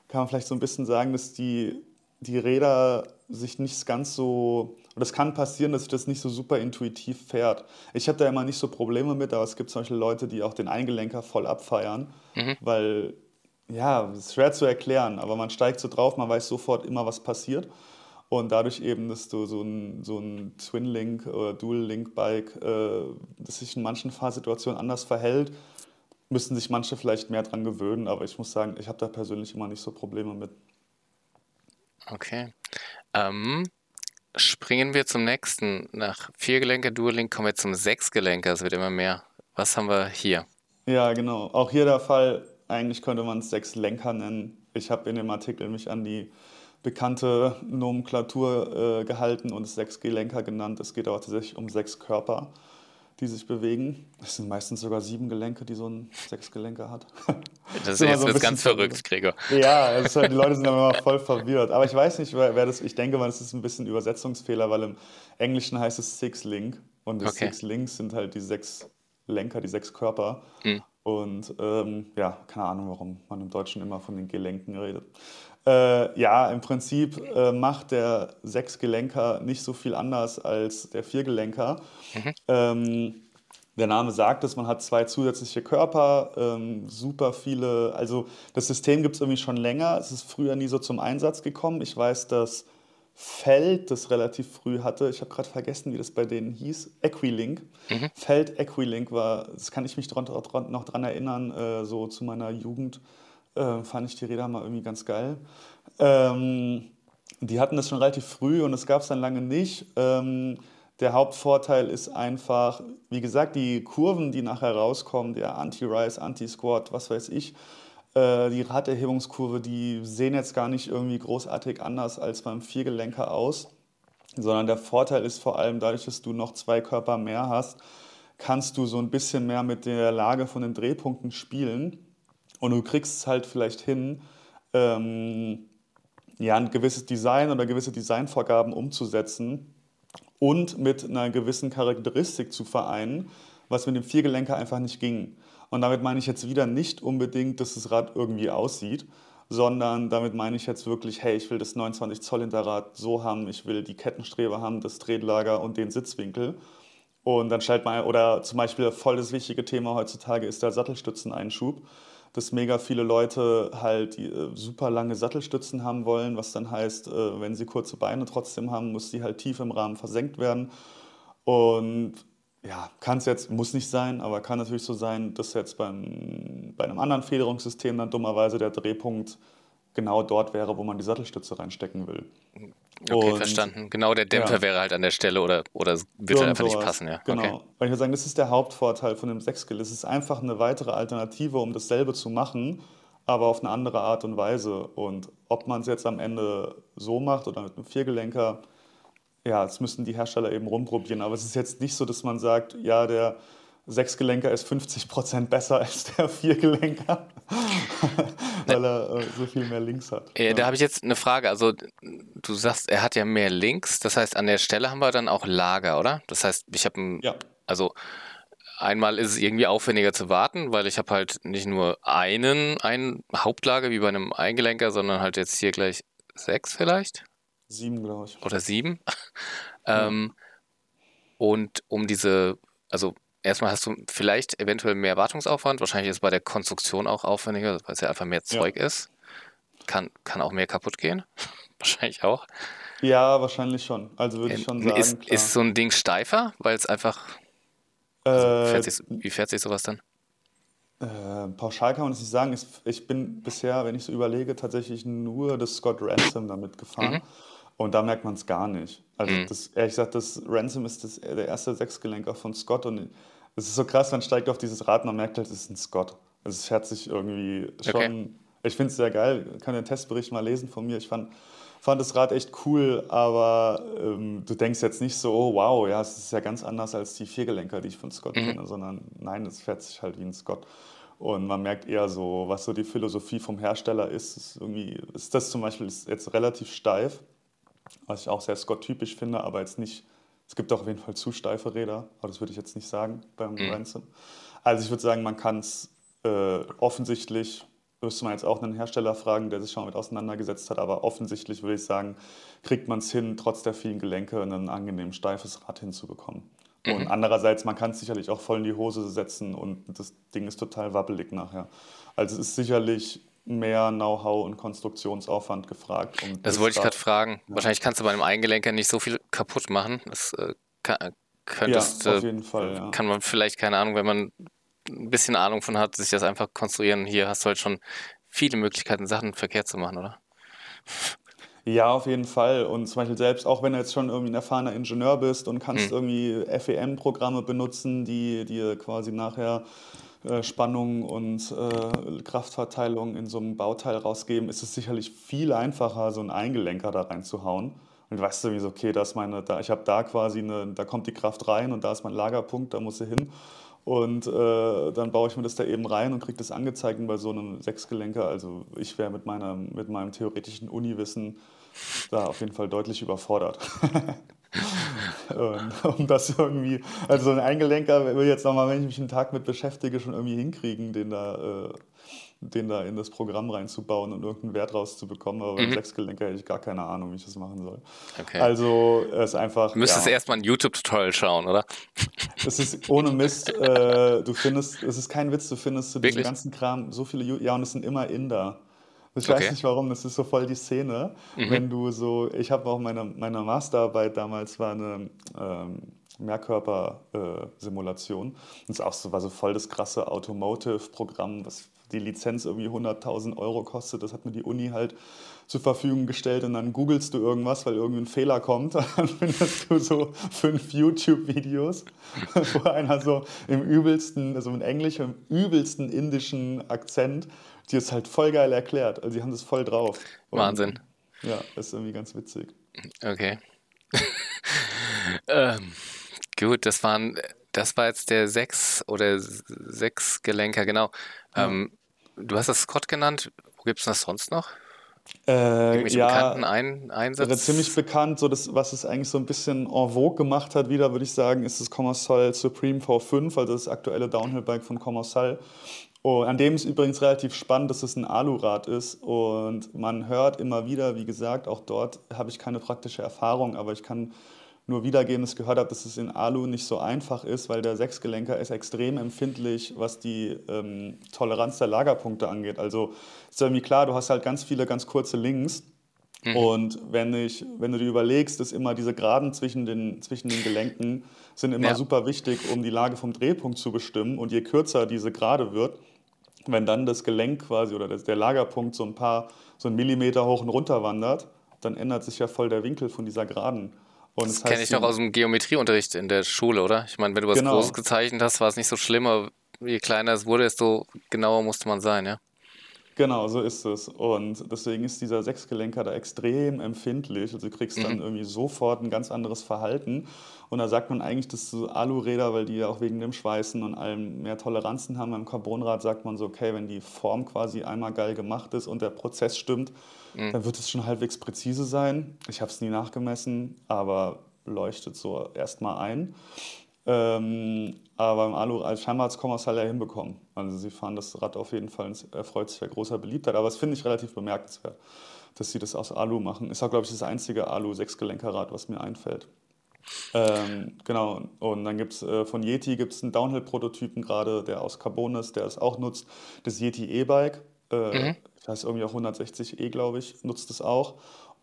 kann man vielleicht so ein bisschen sagen, dass die, die Räder sich nicht ganz so, oder es kann passieren, dass sich das nicht so super intuitiv fährt. Ich habe da immer nicht so Probleme mit, aber es gibt zum Beispiel Leute, die auch den Eingelenker voll abfeiern, mhm. weil, ja, es ist schwer zu erklären, aber man steigt so drauf, man weiß sofort immer, was passiert. Und dadurch eben, dass du so ein, so ein Twin-Link oder Dual-Link-Bike, äh, das sich in manchen Fahrsituationen anders verhält, müssten sich manche vielleicht mehr dran gewöhnen. Aber ich muss sagen, ich habe da persönlich immer nicht so Probleme mit. Okay. Ähm, springen wir zum nächsten. Nach Viergelenker Dual-Link kommen wir zum Sechsgelenker. Es wird immer mehr. Was haben wir hier? Ja, genau. Auch hier der Fall, eigentlich könnte man es Sechslenker nennen. Ich habe in dem Artikel mich an die bekannte Nomenklatur äh, gehalten und sechs Gelenker genannt. Es geht aber tatsächlich um sechs Körper. die sich bewegen. Es sind meistens sogar sieben Gelenke, die so ein Sechsgelenker hat. Das ist [laughs] jetzt so ganz verrückt, Gregor. Ja, [laughs] halt, die Leute sind dann immer voll verwirrt. Aber ich weiß nicht, wer, wer das, ich denke mal, es ist ein bisschen Übersetzungsfehler, weil im Englischen heißt es Six Link und die okay. Six Links sind halt die sechs Lenker, die sechs Körper. Hm. Und ähm, ja, keine Ahnung, warum man im Deutschen immer von den Gelenken redet. Äh, ja, im Prinzip äh, macht der Sechsgelenker nicht so viel anders als der Viergelenker. Mhm. Ähm, der Name sagt es, man hat zwei zusätzliche Körper, ähm, super viele, also das System gibt es irgendwie schon länger, es ist früher nie so zum Einsatz gekommen. Ich weiß, dass Feld das relativ früh hatte, ich habe gerade vergessen, wie das bei denen hieß, Equilink. Mhm. Feld Equilink war, das kann ich mich noch dran erinnern, äh, so zu meiner Jugend äh, fand ich die Räder mal irgendwie ganz geil. Ähm, die hatten das schon relativ früh und es gab es dann lange nicht. Ähm, der Hauptvorteil ist einfach, wie gesagt, die Kurven, die nachher rauskommen, der Anti-Rise, Anti-Squat, was weiß ich, äh, die Raderhebungskurve, die sehen jetzt gar nicht irgendwie großartig anders als beim Viergelenker aus, sondern der Vorteil ist vor allem dadurch, dass du noch zwei Körper mehr hast, kannst du so ein bisschen mehr mit der Lage von den Drehpunkten spielen und du kriegst es halt vielleicht hin, ähm, ja, ein gewisses Design oder gewisse Designvorgaben umzusetzen und mit einer gewissen Charakteristik zu vereinen, was mit dem Viergelenker einfach nicht ging. Und damit meine ich jetzt wieder nicht unbedingt, dass das Rad irgendwie aussieht, sondern damit meine ich jetzt wirklich, hey, ich will das 29 Zoll Hinterrad so haben, ich will die Kettenstrebe haben, das Tretlager und den Sitzwinkel. Und dann stellt man, oder zum Beispiel voll das wichtige Thema heutzutage ist der Sattelstützeneinschub dass mega viele Leute halt äh, super lange Sattelstützen haben wollen, was dann heißt, äh, wenn sie kurze Beine trotzdem haben, muss die halt tief im Rahmen versenkt werden. Und ja, kann es jetzt, muss nicht sein, aber kann natürlich so sein, dass jetzt beim, bei einem anderen Federungssystem dann dummerweise der Drehpunkt genau dort wäre, wo man die Sattelstütze reinstecken will. Okay, und, verstanden. Genau, der Dämpfer ja. wäre halt an der Stelle oder, oder wird halt einfach nicht passen, ja. Genau. Okay. Weil ich würde sagen, das ist der Hauptvorteil von dem Sechsskill. Es ist einfach eine weitere Alternative, um dasselbe zu machen, aber auf eine andere Art und Weise. Und ob man es jetzt am Ende so macht oder mit einem Viergelenker, ja, das müssen die Hersteller eben rumprobieren. Aber es ist jetzt nicht so, dass man sagt, ja, der Sechsgelenker ist 50 Prozent besser [laughs] als der Viergelenker, weil er äh, so viel mehr Links hat. Äh, da habe ich jetzt eine Frage. Also du sagst, er hat ja mehr Links. Das heißt, an der Stelle haben wir dann auch Lager, oder? Das heißt, ich habe ein, ja. also einmal ist es irgendwie aufwendiger zu warten, weil ich habe halt nicht nur einen, ein Hauptlager wie bei einem Eingelenker, sondern halt jetzt hier gleich sechs vielleicht. Sieben, glaube ich. Oder sieben. [laughs] ähm, und um diese, also erstmal hast du vielleicht eventuell mehr Wartungsaufwand. Wahrscheinlich ist es bei der Konstruktion auch aufwendiger, weil es ja einfach mehr Zeug ja. ist. Kann, kann auch mehr kaputt gehen. [laughs] wahrscheinlich auch. Ja, wahrscheinlich schon. Also würde ich schon sagen. Ist, ist so ein Ding steifer, weil es einfach. Also äh, fährt sich, wie fährt sich sowas dann? Äh, pauschal kann man das nicht sagen. Ich bin bisher, wenn ich so überlege, tatsächlich nur das Scott Ransom damit gefahren. Mhm. Und da merkt man es gar nicht. Also mhm. das, ehrlich gesagt, das Ransom ist das, der erste Sechsgelenker von Scott und es ist so krass, man steigt auf dieses Rad und man merkt halt, es ist ein Scott. Also es fährt sich irgendwie schon. Okay. Ich finde es sehr geil. Kann den Testbericht mal lesen von mir. Ich fand, fand das Rad echt cool, aber ähm, du denkst jetzt nicht so, oh wow, ja, es ist ja ganz anders als die Viergelenker, die ich von Scott mhm. kenne, sondern nein, es fährt sich halt wie ein Scott. Und man merkt eher so, was so die Philosophie vom Hersteller ist. ist irgendwie ist das zum Beispiel jetzt relativ steif, was ich auch sehr Scott-typisch finde, aber jetzt nicht es gibt auch auf jeden Fall zu steife Räder, aber das würde ich jetzt nicht sagen beim mhm. Ransom. Also ich würde sagen, man kann es äh, offensichtlich, müsste man jetzt auch einen Hersteller fragen, der sich schon mit auseinandergesetzt hat, aber offensichtlich würde ich sagen, kriegt man es hin, trotz der vielen Gelenke ein angenehm steifes Rad hinzubekommen. Mhm. Und andererseits, man kann es sicherlich auch voll in die Hose setzen und das Ding ist total wabbelig nachher. Also es ist sicherlich mehr Know-how und Konstruktionsaufwand gefragt. Um das wollte ich gerade fragen. Ja. Wahrscheinlich kannst du bei einem Eingelenker nicht so viel kaputt machen. Das äh, kann, könntest, ja, auf jeden Fall. Ja. Kann man vielleicht, keine Ahnung, wenn man ein bisschen Ahnung von hat, sich das einfach konstruieren. Hier hast du halt schon viele Möglichkeiten, Sachen verkehrt zu machen, oder? Ja, auf jeden Fall. Und zum Beispiel selbst, auch wenn du jetzt schon irgendwie ein erfahrener Ingenieur bist und kannst hm. irgendwie FEM-Programme benutzen, die dir quasi nachher äh, Spannung und äh, Kraftverteilung in so einem Bauteil rausgeben, ist es sicherlich viel einfacher, so einen Eingelenker da reinzuhauen. Und weißt du, wie so, okay, da ist meine, da, ich habe da quasi eine, da kommt die Kraft rein und da ist mein Lagerpunkt, da muss sie hin. Und äh, dann baue ich mir das da eben rein und kriege das angezeigt. Bei so einem Sechsgelenker, also ich wäre mit, mit meinem theoretischen Uniwissen da auf jeden Fall deutlich überfordert. [laughs] um das irgendwie, also so ein Eingelenker will jetzt nochmal, wenn ich mich einen Tag mit beschäftige, schon irgendwie hinkriegen, den da, äh, den da in das Programm reinzubauen und irgendeinen Wert rauszubekommen. Aber beim mhm. Sechsgelenker hätte ich gar keine Ahnung, wie ich das machen soll. Okay. Also es ist einfach. Du müsstest ja, erstmal ein YouTube-Tutorial schauen, oder? Es ist ohne Mist, äh, du findest, es ist kein Witz, du findest zu diesem ganzen Kram so viele, ja, und es sind immer Inder. Ich weiß nicht warum, das ist so voll die Szene. Mhm. Wenn du so, ich habe auch meine, meine Masterarbeit damals war eine ähm, Mehrkörper-Simulation. Äh, das auch so, war so voll das krasse Automotive-Programm, was die Lizenz irgendwie 100.000 Euro kostet. Das hat mir die Uni halt zur Verfügung gestellt und dann googelst du irgendwas, weil irgendein Fehler kommt. [laughs] Dann findest du so fünf YouTube-Videos, [laughs] wo einer so im übelsten, also in Englisch, im übelsten indischen Akzent die ist halt voll geil erklärt. Also die haben das voll drauf. Und, Wahnsinn. Ja, ist irgendwie ganz witzig. Okay. [laughs] ähm, gut, das waren, das war jetzt der sechs oder sechs Gelenker, genau. Ähm, du hast das Scott genannt. Wo gibt es das sonst noch? Äh, ja, bekannten Ein Einsatz? Ziemlich bekannt, so das, was es eigentlich so ein bisschen en vogue gemacht hat, wieder würde ich sagen, ist das Commercial Supreme V5, also das aktuelle Downhill-Bike von Commercial. Oh, an dem ist übrigens relativ spannend, dass es ein Alurad ist und man hört immer wieder, wie gesagt, auch dort habe ich keine praktische Erfahrung, aber ich kann nur wiedergeben, dass ich gehört habe, dass es in Alu nicht so einfach ist, weil der Sechsgelenker ist extrem empfindlich, was die ähm, Toleranz der Lagerpunkte angeht. Also ist irgendwie klar, du hast halt ganz viele ganz kurze Links mhm. und wenn, ich, wenn du dir überlegst, dass immer diese Geraden zwischen den, zwischen den Gelenken sind immer ja. super wichtig, um die Lage vom Drehpunkt zu bestimmen und je kürzer diese Gerade wird, wenn dann das Gelenk quasi oder der Lagerpunkt so ein paar, so einen Millimeter hoch und runter wandert, dann ändert sich ja voll der Winkel von dieser Geraden. Und das, das kenne ich noch aus dem Geometrieunterricht in der Schule, oder? Ich meine, wenn du was genau. Großes gezeichnet hast, war es nicht so schlimm, aber je kleiner es wurde, desto genauer musste man sein, ja? Genau, so ist es. Und deswegen ist dieser Sechsgelenker da extrem empfindlich. Also du kriegst dann mhm. irgendwie sofort ein ganz anderes Verhalten. Und da sagt man eigentlich, dass so Aluräder, weil die ja auch wegen dem Schweißen und allem mehr Toleranzen haben, beim Carbonrad sagt man so, okay, wenn die Form quasi einmal geil gemacht ist und der Prozess stimmt, mhm. dann wird es schon halbwegs präzise sein. Ich habe es nie nachgemessen, aber leuchtet so erstmal ein. Ähm, aber beim Alu, also scheinbar hat es Commercial ja hinbekommen. Also sie fahren das Rad auf jeden Fall, erfreut sich ja großer Beliebtheit. Aber das finde ich relativ bemerkenswert, dass sie das aus Alu machen. Ist auch, glaube ich, das einzige Alu-Sechsgelenkerrad, was mir einfällt. Ähm, genau, und dann gibt es äh, von Yeti gibt's einen Downhill-Prototypen gerade, der aus Carbon ist, der es auch nutzt. Das Yeti E-Bike, äh, mhm. das heißt irgendwie auch 160E, glaube ich, nutzt es auch.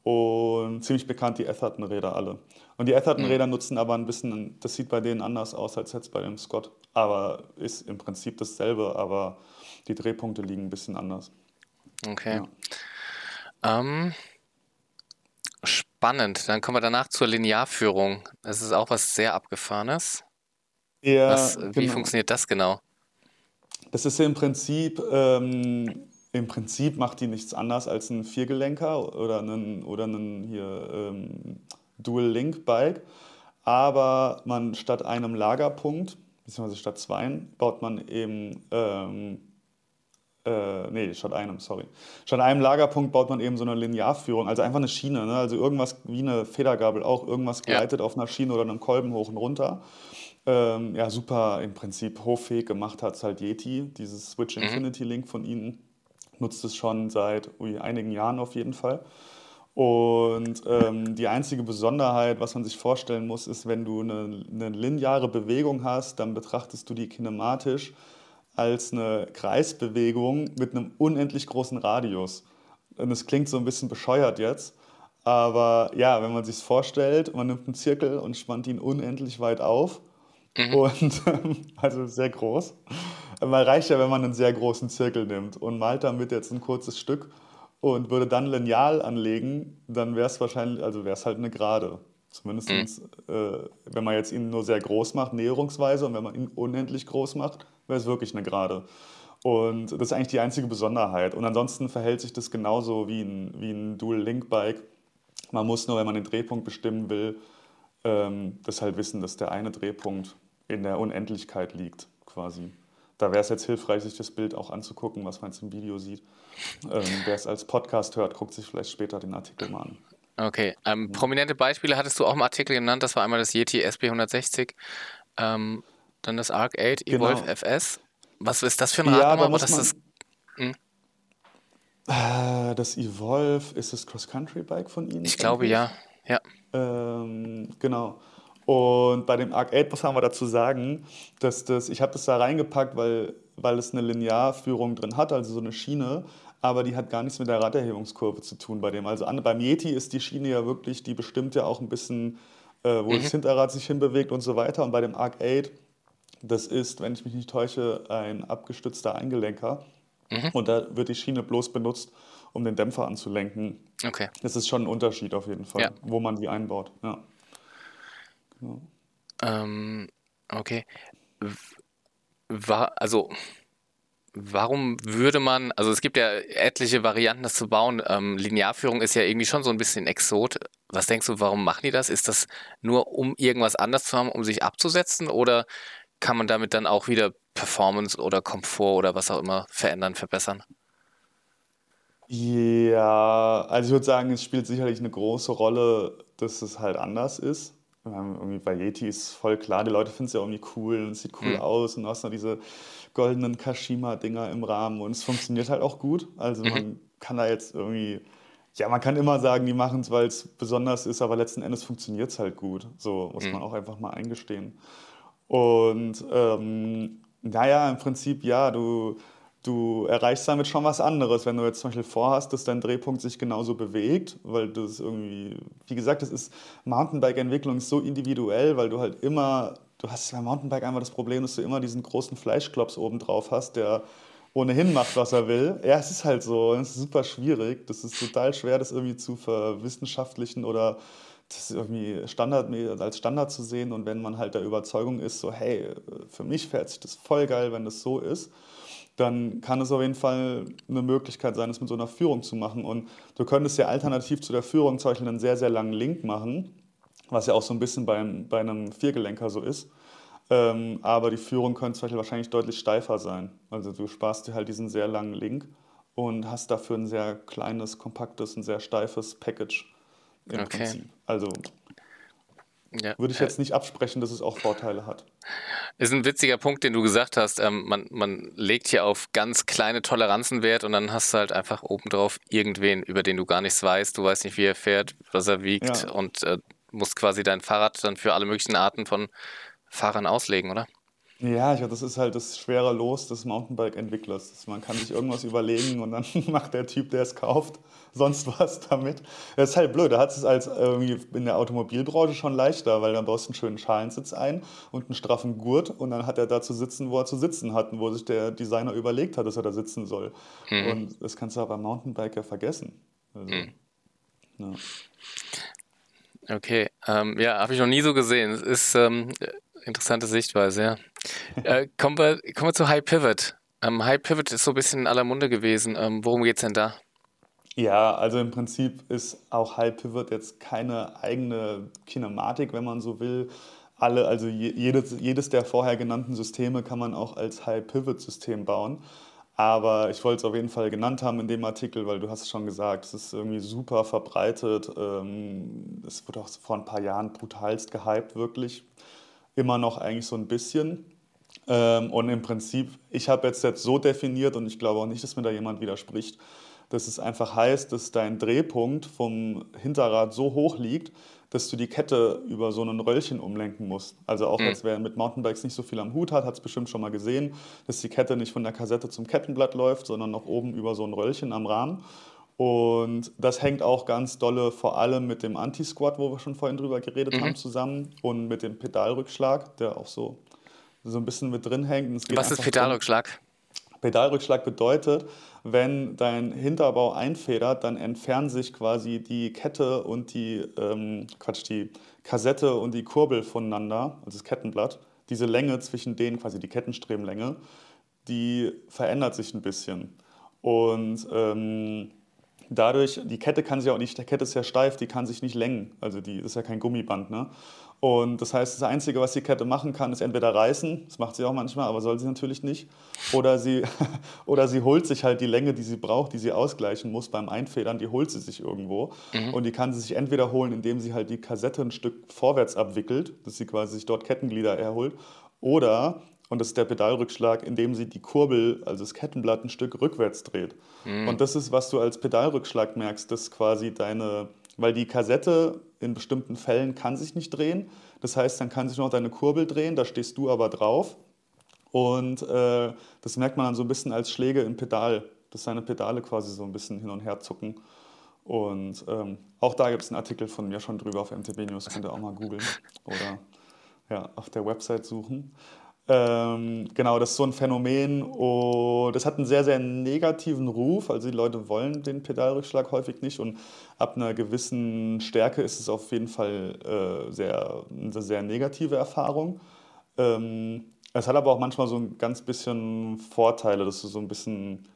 Und ziemlich bekannt die Etherton-Räder alle. Und die Etherton-Räder mhm. nutzen aber ein bisschen, das sieht bei denen anders aus als jetzt bei dem Scott. Aber ist im Prinzip dasselbe, aber die Drehpunkte liegen ein bisschen anders. Okay. Ja. Ähm, spannend. Dann kommen wir danach zur Linearführung. Das ist auch was sehr Abgefahrenes. Ja, was, wie genau. funktioniert das genau? Das ist im Prinzip ähm, im Prinzip macht die nichts anderes als ein Viergelenker oder einen, oder einen hier, ähm, Dual-Link-Bike. Aber man statt einem Lagerpunkt, beziehungsweise statt zwei, baut man eben, ähm, äh, nee, statt einem, sorry. Statt einem Lagerpunkt baut man eben so eine Linearführung, also einfach eine Schiene, ne? also irgendwas wie eine Federgabel auch, irgendwas gleitet ja. auf einer Schiene oder einem Kolben hoch und runter. Ähm, ja, super im Prinzip hochfähig gemacht hat es halt Yeti, dieses Switch mhm. Infinity Link von ihnen nutzt es schon seit ui, einigen Jahren auf jeden Fall. Und ähm, die einzige Besonderheit, was man sich vorstellen muss, ist, wenn du eine, eine, lineare Bewegung hast, dann betrachtest du die kinematisch als eine Kreisbewegung mit einem unendlich großen Radius. Und es klingt so ein bisschen bescheuert jetzt, aber ja, wenn man sich vorstellt, man nimmt einen Zirkel und spannt ihn unendlich weit auf mhm. und [laughs] also sehr groß man reicht ja, wenn man einen sehr großen Zirkel nimmt und malt damit jetzt ein kurzes Stück und würde dann Lineal anlegen, dann wäre es wahrscheinlich, also wäre es halt eine Gerade. Zumindest, mhm. äh, wenn man jetzt ihn nur sehr groß macht, näherungsweise, und wenn man ihn unendlich groß macht, wäre es wirklich eine Gerade. Und das ist eigentlich die einzige Besonderheit. Und ansonsten verhält sich das genauso wie ein, wie ein Dual-Link-Bike, Man muss nur, wenn man den Drehpunkt bestimmen will, ähm, das halt wissen, dass der eine Drehpunkt in der Unendlichkeit liegt, quasi. Da wäre es jetzt hilfreich, sich das Bild auch anzugucken, was man jetzt im Video sieht. Ähm, Wer es als Podcast hört, guckt sich vielleicht später den Artikel mal an. Okay, ähm, prominente Beispiele hattest du auch im Artikel genannt. Das war einmal das Yeti SB160, ähm, dann das Arc 8 Evolve genau. FS. Was ist das für ein ja, nochmal? Da das, hm? Äh, das Evolve, ist das Cross-Country-Bike von Ihnen? Ich glaube ja. ja. Ähm, genau. Und bei dem Arc 8, was haben wir dazu sagen, dass das, ich habe das da reingepackt, weil, weil es eine Linearführung drin hat, also so eine Schiene, aber die hat gar nichts mit der Raderhebungskurve zu tun bei dem. Also an, beim Yeti ist die Schiene ja wirklich, die bestimmt ja auch ein bisschen, äh, wo mhm. das Hinterrad sich hinbewegt und so weiter. Und bei dem Arc 8, das ist, wenn ich mich nicht täusche, ein abgestützter Eingelenker. Mhm. Und da wird die Schiene bloß benutzt, um den Dämpfer anzulenken. Okay. Das ist schon ein Unterschied auf jeden Fall, ja. wo man die einbaut. Ja. Ähm, okay. War, also, warum würde man, also es gibt ja etliche Varianten, das zu bauen. Ähm, Linearführung ist ja irgendwie schon so ein bisschen Exot. Was denkst du, warum machen die das? Ist das nur, um irgendwas anders zu haben, um sich abzusetzen? Oder kann man damit dann auch wieder Performance oder Komfort oder was auch immer verändern, verbessern? Ja, also ich würde sagen, es spielt sicherlich eine große Rolle, dass es halt anders ist. Irgendwie bei Yeti ist voll klar, die Leute finden es ja irgendwie cool und es sieht cool mhm. aus und du hast noch diese goldenen Kashima-Dinger im Rahmen und es funktioniert halt auch gut. Also mhm. man kann da jetzt irgendwie, ja, man kann immer sagen, die machen es, weil es besonders ist, aber letzten Endes funktioniert es halt gut. So muss mhm. man auch einfach mal eingestehen. Und ähm, naja, im Prinzip ja, du, du erreichst damit schon was anderes, wenn du jetzt zum Beispiel vorhast, dass dein Drehpunkt sich genauso bewegt, weil du es irgendwie, wie gesagt, das ist Mountainbike-Entwicklung so individuell, weil du halt immer, du hast beim Mountainbike einfach das Problem, dass du immer diesen großen Fleischklops oben drauf hast, der ohnehin macht, was er will. Ja, es ist halt so, es ist super schwierig, das ist total schwer, das irgendwie zu verwissenschaftlichen oder das irgendwie Standard, als Standard zu sehen. Und wenn man halt der Überzeugung ist, so hey, für mich fährt sich das voll geil, wenn das so ist, dann kann es auf jeden Fall eine Möglichkeit sein, es mit so einer Führung zu machen. Und du könntest ja alternativ zu der Führung zum Beispiel einen sehr, sehr langen Link machen, was ja auch so ein bisschen beim, bei einem Viergelenker so ist. Ähm, aber die Führung könnte zum Beispiel wahrscheinlich deutlich steifer sein. Also du sparst dir halt diesen sehr langen Link und hast dafür ein sehr kleines, kompaktes, ein sehr steifes Package im okay. Prinzip. Also ja. würde ich jetzt nicht absprechen, dass es auch Vorteile hat. Ist ein witziger Punkt, den du gesagt hast. Ähm, man, man legt hier auf ganz kleine Toleranzen Wert und dann hast du halt einfach obendrauf irgendwen, über den du gar nichts weißt. Du weißt nicht, wie er fährt, was er wiegt ja. und äh, musst quasi dein Fahrrad dann für alle möglichen Arten von Fahrern auslegen, oder? Ja, ich glaube, das ist halt das schwere Los des Mountainbike-Entwicklers. Man kann sich irgendwas überlegen und dann [laughs] macht der Typ, der es kauft, sonst was damit. Das ist halt blöd. Da hat es als irgendwie in der Automobilbranche schon leichter, weil dann baust du einen schönen Schalensitz ein und einen straffen Gurt und dann hat er da zu sitzen, wo er zu sitzen hat und wo sich der Designer überlegt hat, dass er da sitzen soll. Mhm. Und das kannst du aber beim Mountainbiker vergessen. Also, mhm. ja. Okay, ähm, ja, habe ich noch nie so gesehen. Es ist ähm, interessante Sichtweise, ja. Äh, kommen, wir, kommen wir zu High Pivot. Ähm, High Pivot ist so ein bisschen in aller Munde gewesen. Ähm, worum geht es denn da? Ja, also im Prinzip ist auch High Pivot jetzt keine eigene Kinematik, wenn man so will. Alle, also jedes, jedes der vorher genannten Systeme kann man auch als High Pivot System bauen. Aber ich wollte es auf jeden Fall genannt haben in dem Artikel, weil du hast es schon gesagt, es ist irgendwie super verbreitet. Ähm, es wurde auch vor ein paar Jahren brutalst gehypt, wirklich immer noch eigentlich so ein bisschen. Ähm, und im Prinzip, ich habe jetzt, jetzt so definiert und ich glaube auch nicht, dass mir da jemand widerspricht, dass es einfach heißt, dass dein Drehpunkt vom Hinterrad so hoch liegt, dass du die Kette über so ein Röllchen umlenken musst. Also auch mhm. als wer mit Mountainbikes nicht so viel am Hut hat, hat es bestimmt schon mal gesehen, dass die Kette nicht von der Kassette zum Kettenblatt läuft, sondern noch oben über so ein Röllchen am Rahmen. Und das hängt auch ganz dolle vor allem mit dem Anti-Squat, wo wir schon vorhin drüber geredet mhm. haben, zusammen und mit dem Pedalrückschlag, der auch so, so ein bisschen mit drin hängt. Was ist Pedalrückschlag? Drin. Pedalrückschlag bedeutet, wenn dein Hinterbau einfedert, dann entfernen sich quasi die Kette und die, ähm, Quatsch, die Kassette und die Kurbel voneinander, also das Kettenblatt. Diese Länge zwischen denen, quasi die Kettenstrebenlänge, die verändert sich ein bisschen. Und ähm, dadurch, die Kette kann sich auch nicht, der Kette ist ja steif, die kann sich nicht längen. Also die ist ja kein Gummiband. Ne? Und das heißt, das Einzige, was die Kette machen kann, ist entweder reißen, das macht sie auch manchmal, aber soll sie natürlich nicht, oder sie, [laughs] oder sie holt sich halt die Länge, die sie braucht, die sie ausgleichen muss beim Einfedern, die holt sie sich irgendwo. Mhm. Und die kann sie sich entweder holen, indem sie halt die Kassette ein Stück vorwärts abwickelt, dass sie quasi sich dort Kettenglieder erholt, oder und das ist der Pedalrückschlag, indem sie die Kurbel, also das Kettenblatt, ein Stück rückwärts dreht. Mhm. Und das ist, was du als Pedalrückschlag merkst, dass quasi deine, weil die Kassette in bestimmten Fällen kann sich nicht drehen. Das heißt, dann kann sich noch deine Kurbel drehen, da stehst du aber drauf. Und äh, das merkt man dann so ein bisschen als Schläge im Pedal, dass seine Pedale quasi so ein bisschen hin und her zucken. Und ähm, auch da gibt es einen Artikel von mir schon drüber auf MTB News, könnt ihr auch mal googeln oder ja, auf der Website suchen. Ähm, genau, das ist so ein Phänomen und das hat einen sehr, sehr negativen Ruf. Also die Leute wollen den Pedalrückschlag häufig nicht und ab einer gewissen Stärke ist es auf jeden Fall äh, sehr, eine sehr negative Erfahrung. Ähm, es hat aber auch manchmal so ein ganz bisschen Vorteile, dass du so ein bisschen,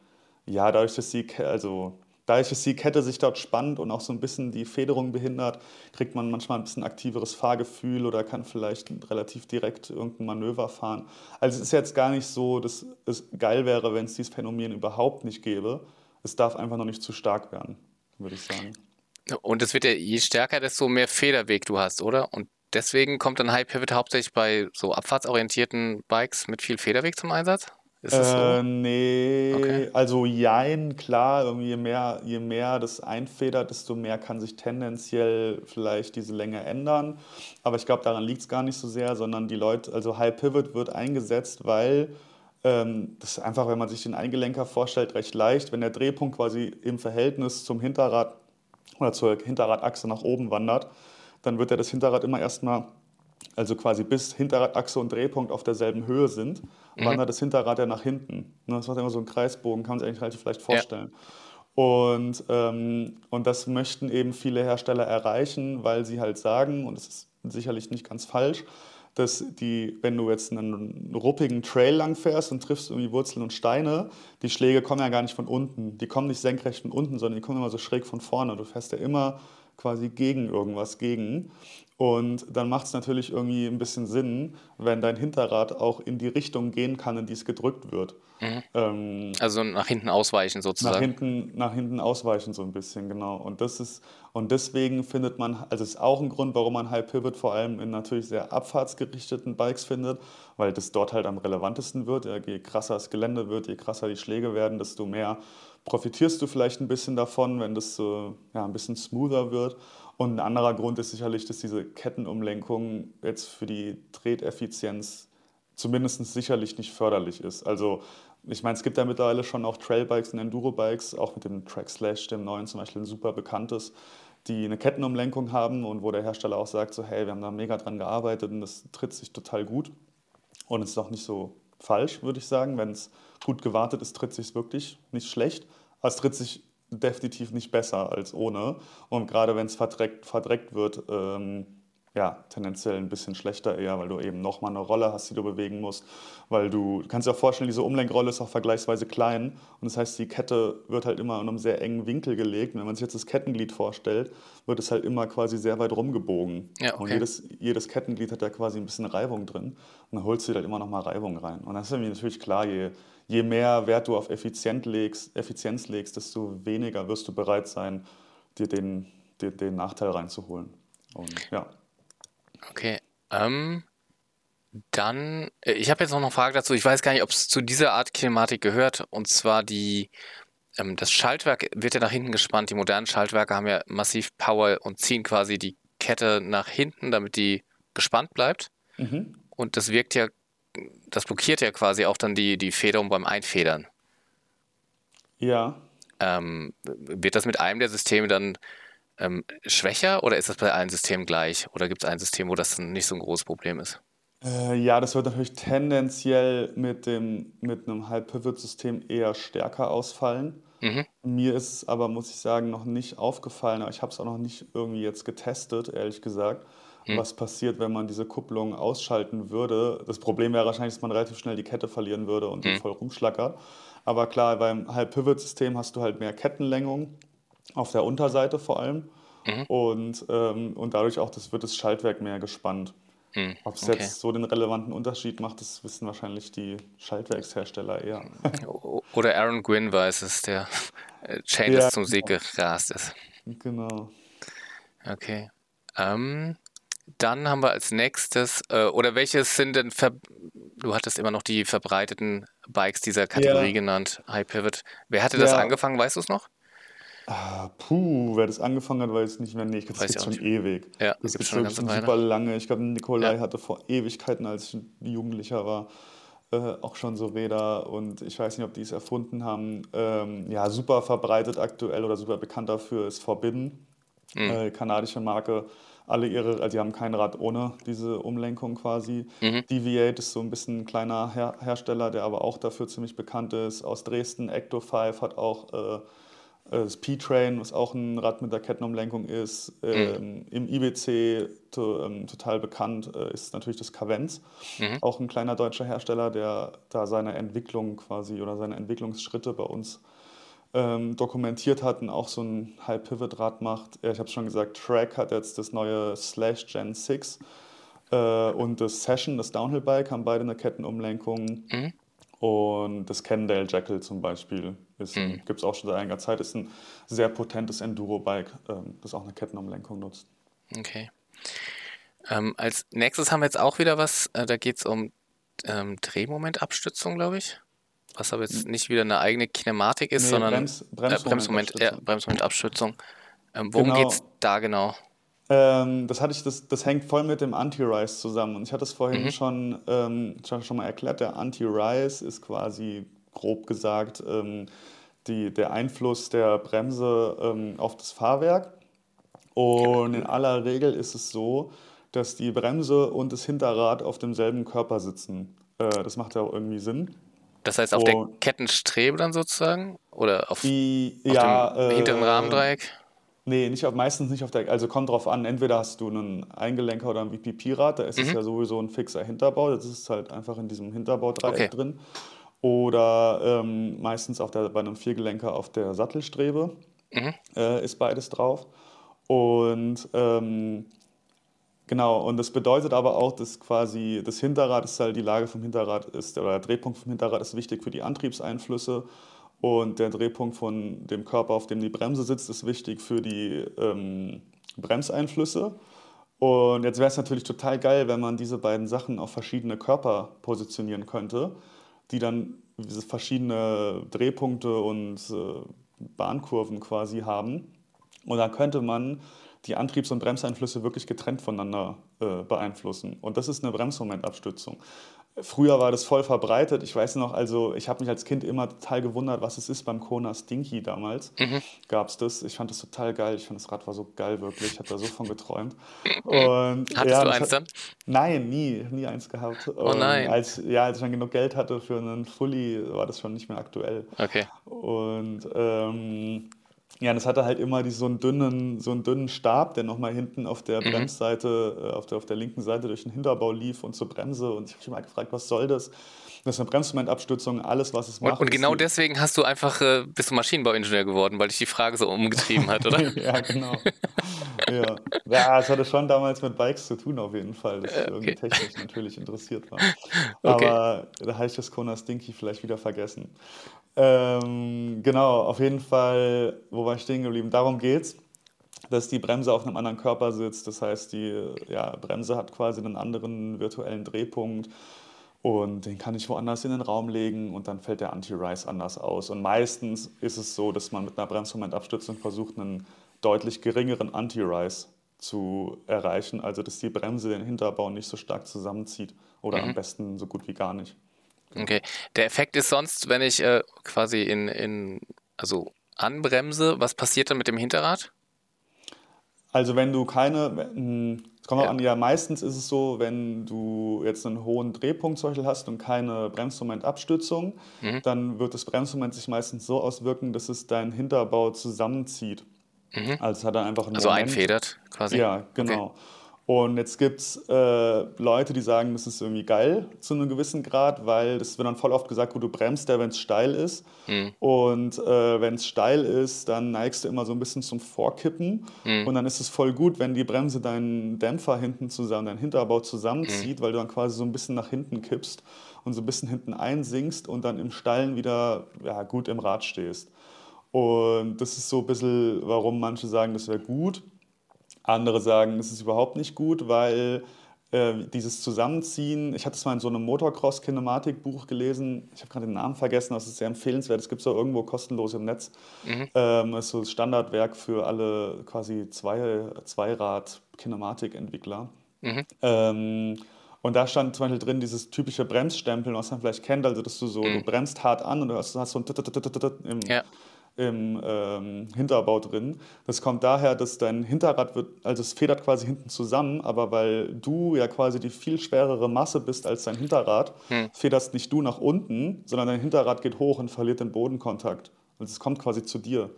ja, dadurch, dass sie, also Dadurch, die Kette sich dort spannt und auch so ein bisschen die Federung behindert, kriegt man manchmal ein bisschen aktiveres Fahrgefühl oder kann vielleicht relativ direkt irgendein Manöver fahren. Also es ist jetzt gar nicht so, dass es geil wäre, wenn es dieses Phänomen überhaupt nicht gäbe. Es darf einfach noch nicht zu stark werden, würde ich sagen. Und es wird ja je stärker, desto mehr Federweg du hast, oder? Und deswegen kommt dann High Pivot hauptsächlich bei so abfahrtsorientierten Bikes mit viel Federweg zum Einsatz? Ist das so? Äh, nee, okay. also jein, klar, je mehr, je mehr das einfedert, desto mehr kann sich tendenziell vielleicht diese Länge ändern. Aber ich glaube, daran liegt es gar nicht so sehr, sondern die Leute, also High Pivot wird eingesetzt, weil ähm, das ist einfach, wenn man sich den Eingelenker vorstellt, recht leicht. Wenn der Drehpunkt quasi im Verhältnis zum Hinterrad oder zur Hinterradachse nach oben wandert, dann wird ja das Hinterrad immer erstmal also quasi bis Hinterradachse und Drehpunkt auf derselben Höhe sind, mhm. wandert das Hinterrad ja nach hinten. Ne, das macht immer so einen Kreisbogen, kann man sich eigentlich relativ leicht vorstellen. Ja. Und, ähm, und das möchten eben viele Hersteller erreichen, weil sie halt sagen, und das ist sicherlich nicht ganz falsch, dass die, wenn du jetzt einen ruppigen Trail lang fährst und triffst irgendwie Wurzeln und Steine, die Schläge kommen ja gar nicht von unten. Die kommen nicht senkrecht von unten, sondern die kommen immer so schräg von vorne. Du fährst ja immer quasi gegen irgendwas gegen. Und dann macht es natürlich irgendwie ein bisschen Sinn, wenn dein Hinterrad auch in die Richtung gehen kann, in die es gedrückt wird. Mhm. Ähm, also nach hinten ausweichen sozusagen. Nach hinten, nach hinten ausweichen so ein bisschen, genau. Und das ist, und deswegen findet man, also ist auch ein Grund, warum man High Pivot vor allem in natürlich sehr abfahrtsgerichteten Bikes findet, weil das dort halt am relevantesten wird. Je krasser das Gelände wird, je krasser die Schläge werden, desto mehr profitierst du vielleicht ein bisschen davon, wenn das äh, ja, ein bisschen smoother wird. Und ein anderer Grund ist sicherlich, dass diese Kettenumlenkung jetzt für die Treteffizienz zumindest sicherlich nicht förderlich ist. Also ich meine, es gibt ja mittlerweile schon auch Trailbikes und Enduro-Bikes, auch mit dem Track Slash, dem neuen zum Beispiel, ein super bekanntes, die eine Kettenumlenkung haben und wo der Hersteller auch sagt, so hey, wir haben da mega dran gearbeitet und das tritt sich total gut. Und es ist auch nicht so falsch, würde ich sagen. Wenn es gut gewartet ist, tritt sich wirklich nicht schlecht. Aber es tritt sich definitiv nicht besser als ohne. Und gerade wenn es verdreckt, verdreckt wird, ähm, ja, tendenziell ein bisschen schlechter eher, weil du eben nochmal eine Rolle hast, die du bewegen musst. Weil du, du kannst dir auch vorstellen, diese Umlenkrolle ist auch vergleichsweise klein. Und das heißt, die Kette wird halt immer in einem sehr engen Winkel gelegt. Und wenn man sich jetzt das Kettenglied vorstellt, wird es halt immer quasi sehr weit rumgebogen. Ja, okay. Und jedes, jedes Kettenglied hat da quasi ein bisschen Reibung drin. Und dann holst du dir halt immer nochmal Reibung rein. Und das ist natürlich klar, je, je mehr Wert du auf Effizient legst, Effizienz legst, desto weniger wirst du bereit sein, dir den, den, den Nachteil reinzuholen. Und ja. Okay. Ähm, dann, äh, ich habe jetzt noch eine Frage dazu. Ich weiß gar nicht, ob es zu dieser Art Kinematik gehört. Und zwar die, ähm, das Schaltwerk wird ja nach hinten gespannt. Die modernen Schaltwerke haben ja massiv Power und ziehen quasi die Kette nach hinten, damit die gespannt bleibt. Mhm. Und das wirkt ja das blockiert ja quasi auch dann die, die Federung beim Einfedern. Ja. Ähm, wird das mit einem der Systeme dann ähm, schwächer oder ist das bei allen Systemen gleich? Oder gibt es ein System, wo das nicht so ein großes Problem ist? Äh, ja, das wird natürlich tendenziell mit, dem, mit einem High-Pivot-System eher stärker ausfallen. Mhm. Mir ist es aber, muss ich sagen, noch nicht aufgefallen. Aber ich habe es auch noch nicht irgendwie jetzt getestet, ehrlich gesagt mhm. was passiert, wenn man diese Kupplung ausschalten würde. Das Problem wäre wahrscheinlich, dass man relativ schnell die Kette verlieren würde und mhm. voll rumschlackert. Aber klar, beim Halb-Pivot-System hast du halt mehr Kettenlängung auf der Unterseite vor allem. Mhm. Und, ähm, und dadurch auch das wird das Schaltwerk mehr gespannt. Mhm. Ob es okay. jetzt so den relevanten Unterschied macht, das wissen wahrscheinlich die Schaltwerkshersteller eher. Oder Aaron Gwynn weiß es, der äh, Chain ja, zum Sieg genau. gerast ist. Genau. Okay. Ähm, dann haben wir als nächstes, äh, oder welches sind denn, Ver du hattest immer noch die verbreiteten Bikes dieser Kategorie ja. genannt, High Pivot. Wer hatte das ja. angefangen, weißt du es noch? Ah, puh, wer das angefangen hat, weiß ich nicht mehr. Nee, das gibt schon ewig. Ja, das gibt schon, schon super lange. Ich glaube, Nikolai ja. hatte vor Ewigkeiten, als ich Jugendlicher war, äh, auch schon so Räder und ich weiß nicht, ob die es erfunden haben. Ähm, ja, super verbreitet aktuell oder super bekannt dafür ist Forbidden, mhm. äh, kanadische Marke. Alle ihre, also die haben kein Rad ohne diese Umlenkung quasi. Mhm. Deviate ist so ein bisschen ein kleiner Her Hersteller, der aber auch dafür ziemlich bekannt ist. Aus Dresden, Ecto 5 hat auch äh, das P-Train, was auch ein Rad mit der Kettenumlenkung ist. Mhm. Ähm, Im IBC to, ähm, total bekannt äh, ist natürlich das Cavenz, mhm. auch ein kleiner deutscher Hersteller, der da seine Entwicklung quasi oder seine Entwicklungsschritte bei uns ähm, dokumentiert hat und auch so ein High-Pivot-Rad macht. Ich habe schon gesagt, Track hat jetzt das neue Slash Gen 6 äh, und das Session, das Downhill-Bike, haben beide eine Kettenumlenkung. Mhm. Und das Cannondale Jackal zum Beispiel mhm. gibt es auch schon seit einiger Zeit, ist ein sehr potentes Enduro-Bike, ähm, das auch eine Kettenumlenkung nutzt. Okay. Ähm, als nächstes haben wir jetzt auch wieder was, äh, da geht es um ähm, Drehmomentabstützung, glaube ich. Was aber jetzt nicht wieder eine eigene Kinematik ist, nee, sondern Brems, Bremsmoment, äh, Bremsmoment, ja, Bremsmomentabstützung. Ähm, worum genau. geht es da genau? Ähm, das, hatte ich, das, das hängt voll mit dem Anti-Rise zusammen. Und ich hatte es vorhin mhm. schon, ähm, schon mal erklärt. Der Anti-Rise ist quasi, grob gesagt, ähm, die, der Einfluss der Bremse ähm, auf das Fahrwerk. Und in aller Regel ist es so, dass die Bremse und das Hinterrad auf demselben Körper sitzen. Äh, das macht ja auch irgendwie Sinn. Das heißt auf und der Kettenstrebe dann sozusagen? Oder auf, die, auf ja, dem hinteren äh, Rahmendreieck? Nee, nicht auf, meistens nicht auf der, also kommt drauf an, entweder hast du einen Eingelenker oder ein VPP-Rad, da ist mhm. es ja sowieso ein fixer Hinterbau, das ist halt einfach in diesem Hinterbaudreieck okay. drin. Oder ähm, meistens auf der, bei einem Viergelenker auf der Sattelstrebe mhm. äh, ist beides drauf. Und ähm, genau, und das bedeutet aber auch, dass quasi das Hinterrad ist halt, die Lage vom Hinterrad ist, oder der Drehpunkt vom Hinterrad ist wichtig für die Antriebseinflüsse und der Drehpunkt von dem Körper, auf dem die Bremse sitzt, ist wichtig für die ähm, Bremseinflüsse. Und jetzt wäre es natürlich total geil, wenn man diese beiden Sachen auf verschiedene Körper positionieren könnte, die dann diese verschiedene Drehpunkte und äh, Bahnkurven quasi haben. Und dann könnte man die Antriebs- und Bremseinflüsse wirklich getrennt voneinander äh, beeinflussen. Und das ist eine Bremsmomentabstützung. Früher war das voll verbreitet. Ich weiß noch, also ich habe mich als Kind immer total gewundert, was es ist beim Kona Stinky damals. Mhm. Gab es das. Ich fand das total geil. Ich fand das Rad war so geil, wirklich. Ich habe da so von geträumt. Und, Hattest ja, du eins dann? Nein, nie. Nie eins gehabt. Oh nein. als, ja, als ich dann genug Geld hatte für einen Fully, war das schon nicht mehr aktuell. Okay. Und ähm, ja, das hatte halt immer die, so, einen dünnen, so einen dünnen Stab, der nochmal hinten auf der mhm. Bremsseite, äh, auf, der, auf der linken Seite durch den Hinterbau lief und zur Bremse. Und ich habe mich mal gefragt, was soll das? Das ist eine Bremsmomentabstützung, alles, was es macht. Und, und genau deswegen hast du einfach, äh, bist du Maschinenbauingenieur geworden, weil dich die Frage so umgetrieben hat, oder? [laughs] ja, genau. ja. ja, es hatte schon damals mit Bikes zu tun, auf jeden Fall, dass ich okay. irgendwie technisch natürlich interessiert war. [laughs] Okay. Aber da habe ich das Kona Stinky vielleicht wieder vergessen. Ähm, genau, auf jeden Fall, wo war ich stehen geblieben? Darum geht's, dass die Bremse auf einem anderen Körper sitzt. Das heißt, die ja, Bremse hat quasi einen anderen virtuellen Drehpunkt und den kann ich woanders in den Raum legen und dann fällt der Anti-Rise anders aus. Und meistens ist es so, dass man mit einer Bremsmomentabstützung versucht, einen deutlich geringeren Anti-Rise zu erreichen, also dass die Bremse den Hinterbau nicht so stark zusammenzieht oder mhm. am besten so gut wie gar nicht. Okay. Der Effekt ist sonst, wenn ich äh, quasi in, in, also anbremse, was passiert dann mit dem Hinterrad? Also wenn du keine, es kommt ja. an, ja meistens ist es so, wenn du jetzt einen hohen Drehpunkt zum Beispiel hast und keine Bremsmomentabstützung, mhm. dann wird das Bremsmoment sich meistens so auswirken, dass es deinen Hinterbau zusammenzieht. Mhm. Also es hat dann einfach einen Also Moment. einfedert quasi? Ja, genau. Okay. Und jetzt gibt es äh, Leute, die sagen, das ist irgendwie geil zu einem gewissen Grad, weil das wird dann voll oft gesagt, gut, du bremst ja, wenn es steil ist. Mhm. Und äh, wenn es steil ist, dann neigst du immer so ein bisschen zum Vorkippen. Mhm. Und dann ist es voll gut, wenn die Bremse deinen Dämpfer hinten zusammen, deinen Hinterbau zusammenzieht, mhm. weil du dann quasi so ein bisschen nach hinten kippst und so ein bisschen hinten einsinkst und dann im Steilen wieder ja, gut im Rad stehst. Und das ist so ein bisschen, warum manche sagen, das wäre gut. Andere sagen, es ist überhaupt nicht gut, weil äh, dieses Zusammenziehen, ich hatte es mal in so einem Motocross-Kinematik-Buch gelesen, ich habe gerade den Namen vergessen, das ist sehr empfehlenswert, es gibt es auch irgendwo kostenlos im Netz. Mhm. Ähm, das ist so ein Standardwerk für alle quasi Zwei, Zweirad-Kinematik-Entwickler. Mhm. Ähm, und da stand zum Beispiel drin dieses typische Bremsstempeln, was man vielleicht kennt, also dass du so, mhm. du bremst hart an und du hast, hast so ein im, ja im ähm, Hinterbau drin. Das kommt daher, dass dein Hinterrad wird, also es federt quasi hinten zusammen, aber weil du ja quasi die viel schwerere Masse bist als dein Hinterrad, hm. federst nicht du nach unten, sondern dein Hinterrad geht hoch und verliert den Bodenkontakt. Also es kommt quasi zu dir.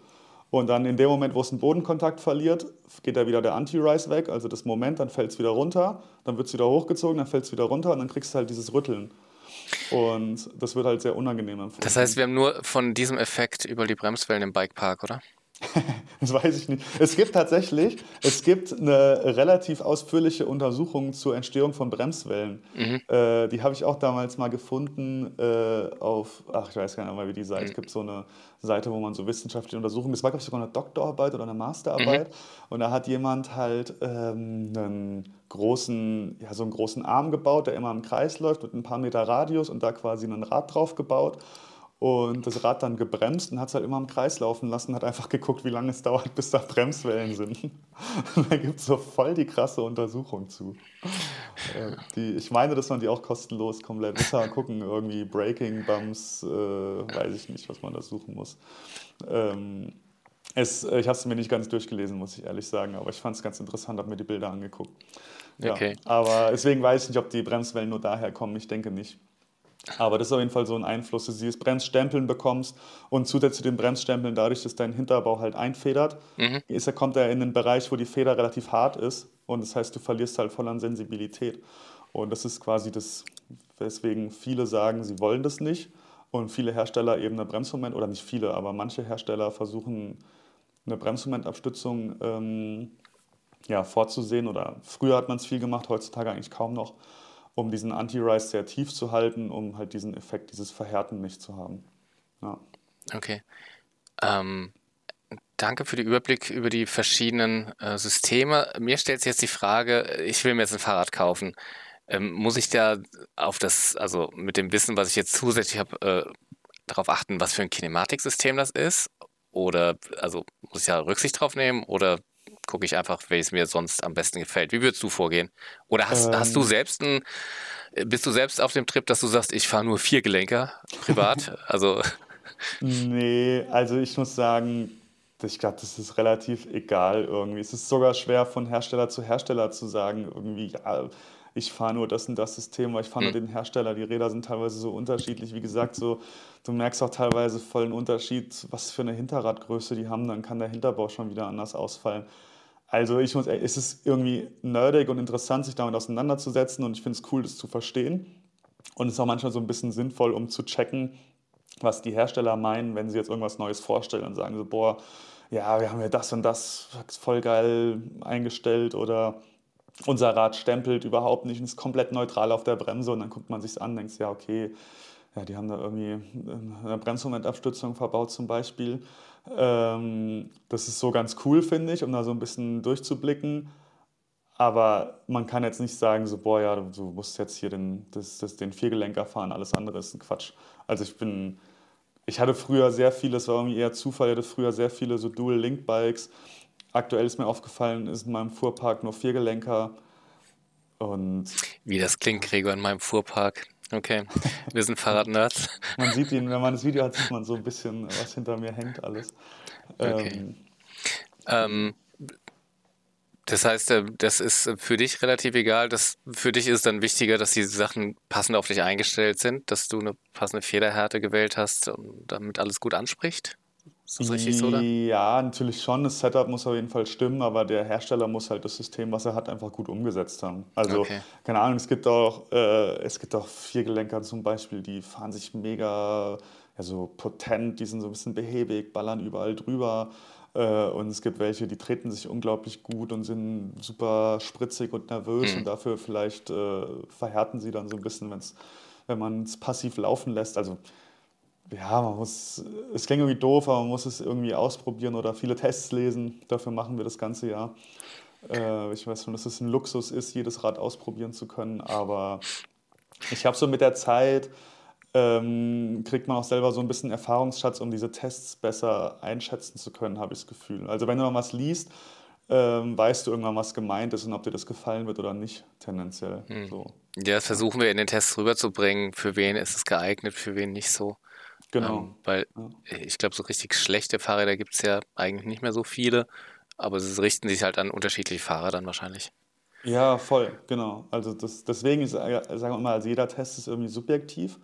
Und dann in dem Moment, wo es einen Bodenkontakt verliert, geht da wieder der Anti-Rise weg, also das Moment, dann fällt es wieder runter, dann wird es wieder hochgezogen, dann fällt es wieder runter und dann kriegst du halt dieses Rütteln. Und das wird halt sehr unangenehm empfunden. Das heißt, wir haben nur von diesem Effekt über die Bremswellen im Bikepark, oder? [laughs] das weiß ich nicht. Es gibt tatsächlich, es gibt eine relativ ausführliche Untersuchung zur Entstehung von Bremswellen. Mhm. Äh, die habe ich auch damals mal gefunden äh, auf, ach, ich weiß gar nicht mehr, wie die Seite. Mhm. Es gibt so eine Seite, wo man so wissenschaftliche Untersuchungen, das war, glaube ich, sogar eine Doktorarbeit oder eine Masterarbeit. Mhm. Und da hat jemand halt ähm, einen großen, ja, so einen großen Arm gebaut, der immer im Kreis läuft mit ein paar Meter Radius und da quasi ein Rad drauf gebaut und das Rad dann gebremst und hat es halt immer im Kreis laufen lassen, hat einfach geguckt, wie lange es [laughs] dauert, bis da Bremswellen sind. [laughs] Da gibt es so voll die krasse Untersuchung zu. Äh, die, ich meine, dass man die auch kostenlos komplett, muss [laughs] mal gucken, irgendwie Braking Bumps, äh, weiß ich nicht, was man da suchen muss. Ähm, es, ich habe es mir nicht ganz durchgelesen, muss ich ehrlich sagen, aber ich fand es ganz interessant, habe mir die Bilder angeguckt. Ja, okay. Aber deswegen weiß ich nicht, ob die Bremswellen nur daher kommen. Ich denke nicht. Aber das ist auf jeden Fall so ein Einfluss, dass du dieses Bremsstempeln bekommst und zusätzlich zu den Bremsstempeln, dadurch, dass dein Hinterbau halt einfedert, mhm. ist, kommt er in den Bereich, wo die Feder relativ hart ist und das heißt, du verlierst halt voll an Sensibilität. Und das ist quasi das, weswegen viele sagen, sie wollen das nicht und viele Hersteller eben eine Bremsmoment, oder nicht viele, aber manche Hersteller versuchen eine Bremsmomentabstützung ähm, ja, vorzusehen oder früher hat man es viel gemacht, heutzutage eigentlich kaum noch um diesen Anti-Rise sehr tief zu halten, um halt diesen Effekt, dieses Verhärten nicht zu haben. Ja. Okay. Ähm, danke für den Überblick über die verschiedenen äh, Systeme. Mir stellt sich jetzt die Frage, ich will mir jetzt ein Fahrrad kaufen. Ähm, muss ich da auf das, also mit dem Wissen, was ich jetzt zusätzlich habe, äh, darauf achten, was für ein Kinematiksystem das ist? Oder also muss ich da Rücksicht drauf nehmen? Oder gucke ich einfach, welches mir sonst am besten gefällt. Wie würdest du vorgehen? Oder hast, ähm, hast du selbst ein, bist du selbst auf dem Trip, dass du sagst, ich fahre nur vier Gelenker privat? [laughs] also. Nee, also ich muss sagen, ich glaube, das ist relativ egal irgendwie. Es ist sogar schwer von Hersteller zu Hersteller zu sagen, irgendwie, ja, ich fahre nur das und das System, weil ich fahre nur hm. den Hersteller. Die Räder sind teilweise so unterschiedlich. Wie gesagt, so, du merkst auch teilweise voll einen Unterschied, was für eine Hinterradgröße die haben. Dann kann der Hinterbau schon wieder anders ausfallen. Also ich muss, es ist irgendwie nerdig und interessant, sich damit auseinanderzusetzen und ich finde es cool, das zu verstehen. Und es ist auch manchmal so ein bisschen sinnvoll, um zu checken, was die Hersteller meinen, wenn sie jetzt irgendwas Neues vorstellen und sagen so, boah, ja, wir haben ja das und das voll geil eingestellt oder unser Rad stempelt überhaupt nicht und ist komplett neutral auf der Bremse und dann guckt man sich an und denkt, ja, okay, ja, die haben da irgendwie eine Bremsmomentabstützung verbaut zum Beispiel. Ähm, das ist so ganz cool, finde ich, um da so ein bisschen durchzublicken. Aber man kann jetzt nicht sagen, so, boah, ja, du musst jetzt hier den, das, das, den Viergelenker fahren, alles andere ist ein Quatsch. Also ich bin, ich hatte früher sehr viele, es war irgendwie eher Zufall, ich hatte früher sehr viele so Dual-Link-Bikes. Aktuell ist mir aufgefallen, ist in meinem Fuhrpark nur Viergelenker. Und Wie das klingt, Gregor, in meinem Fuhrpark. Okay, wir sind Fahrradnerds. [laughs] man sieht ihn, wenn man das Video hat, sieht man so ein bisschen, was hinter mir hängt alles. Okay. Ähm, ähm, das heißt, äh, das ist für dich relativ egal. Das, für dich ist dann wichtiger, dass die Sachen passend auf dich eingestellt sind, dass du eine passende Federhärte gewählt hast und damit alles gut anspricht? Ist das richtig so, oder? Ja, natürlich schon. Das Setup muss auf jeden Fall stimmen, aber der Hersteller muss halt das System, was er hat, einfach gut umgesetzt haben. Also, Okay. keine Ahnung, es gibt auch, äh, es gibt auch Viergelenker zum Beispiel, die fahren sich mega, ja, so potent, die sind so ein bisschen behäbig, ballern überall drüber. Äh, und es gibt welche, die treten sich unglaublich gut und sind super spritzig und nervös und dafür vielleicht äh, verhärten sie dann so ein bisschen, wenn's, wenn man es passiv laufen lässt. Also ja, man muss, es klingt irgendwie doof, aber man muss es irgendwie ausprobieren oder viele Tests lesen. Dafür machen wir das ganze Jahr. Äh, ich weiß schon, dass es ein Luxus ist, jedes Rad ausprobieren zu können, aber ich habe so mit der Zeit, ähm, kriegt man auch selber so ein bisschen Erfahrungsschatz, um diese Tests besser einschätzen zu können, habe ich das Gefühl. Also wenn du mal was liest, ähm, weißt du irgendwann, was gemeint ist und ob dir das gefallen wird oder nicht, tendenziell. So. Ja, das versuchen wir in den Tests rüberzubringen. Für wen ist es geeignet, für wen nicht so. Genau. Ähm, weil ich glaube, so richtig schlechte Fahrräder gibt es ja eigentlich nicht mehr so viele, aber sie richten sich halt an unterschiedliche Fahrer dann wahrscheinlich. Ja, voll, genau. Also das, deswegen ist, äh, sagen wir mal, also jeder Test ist irgendwie subjektiv.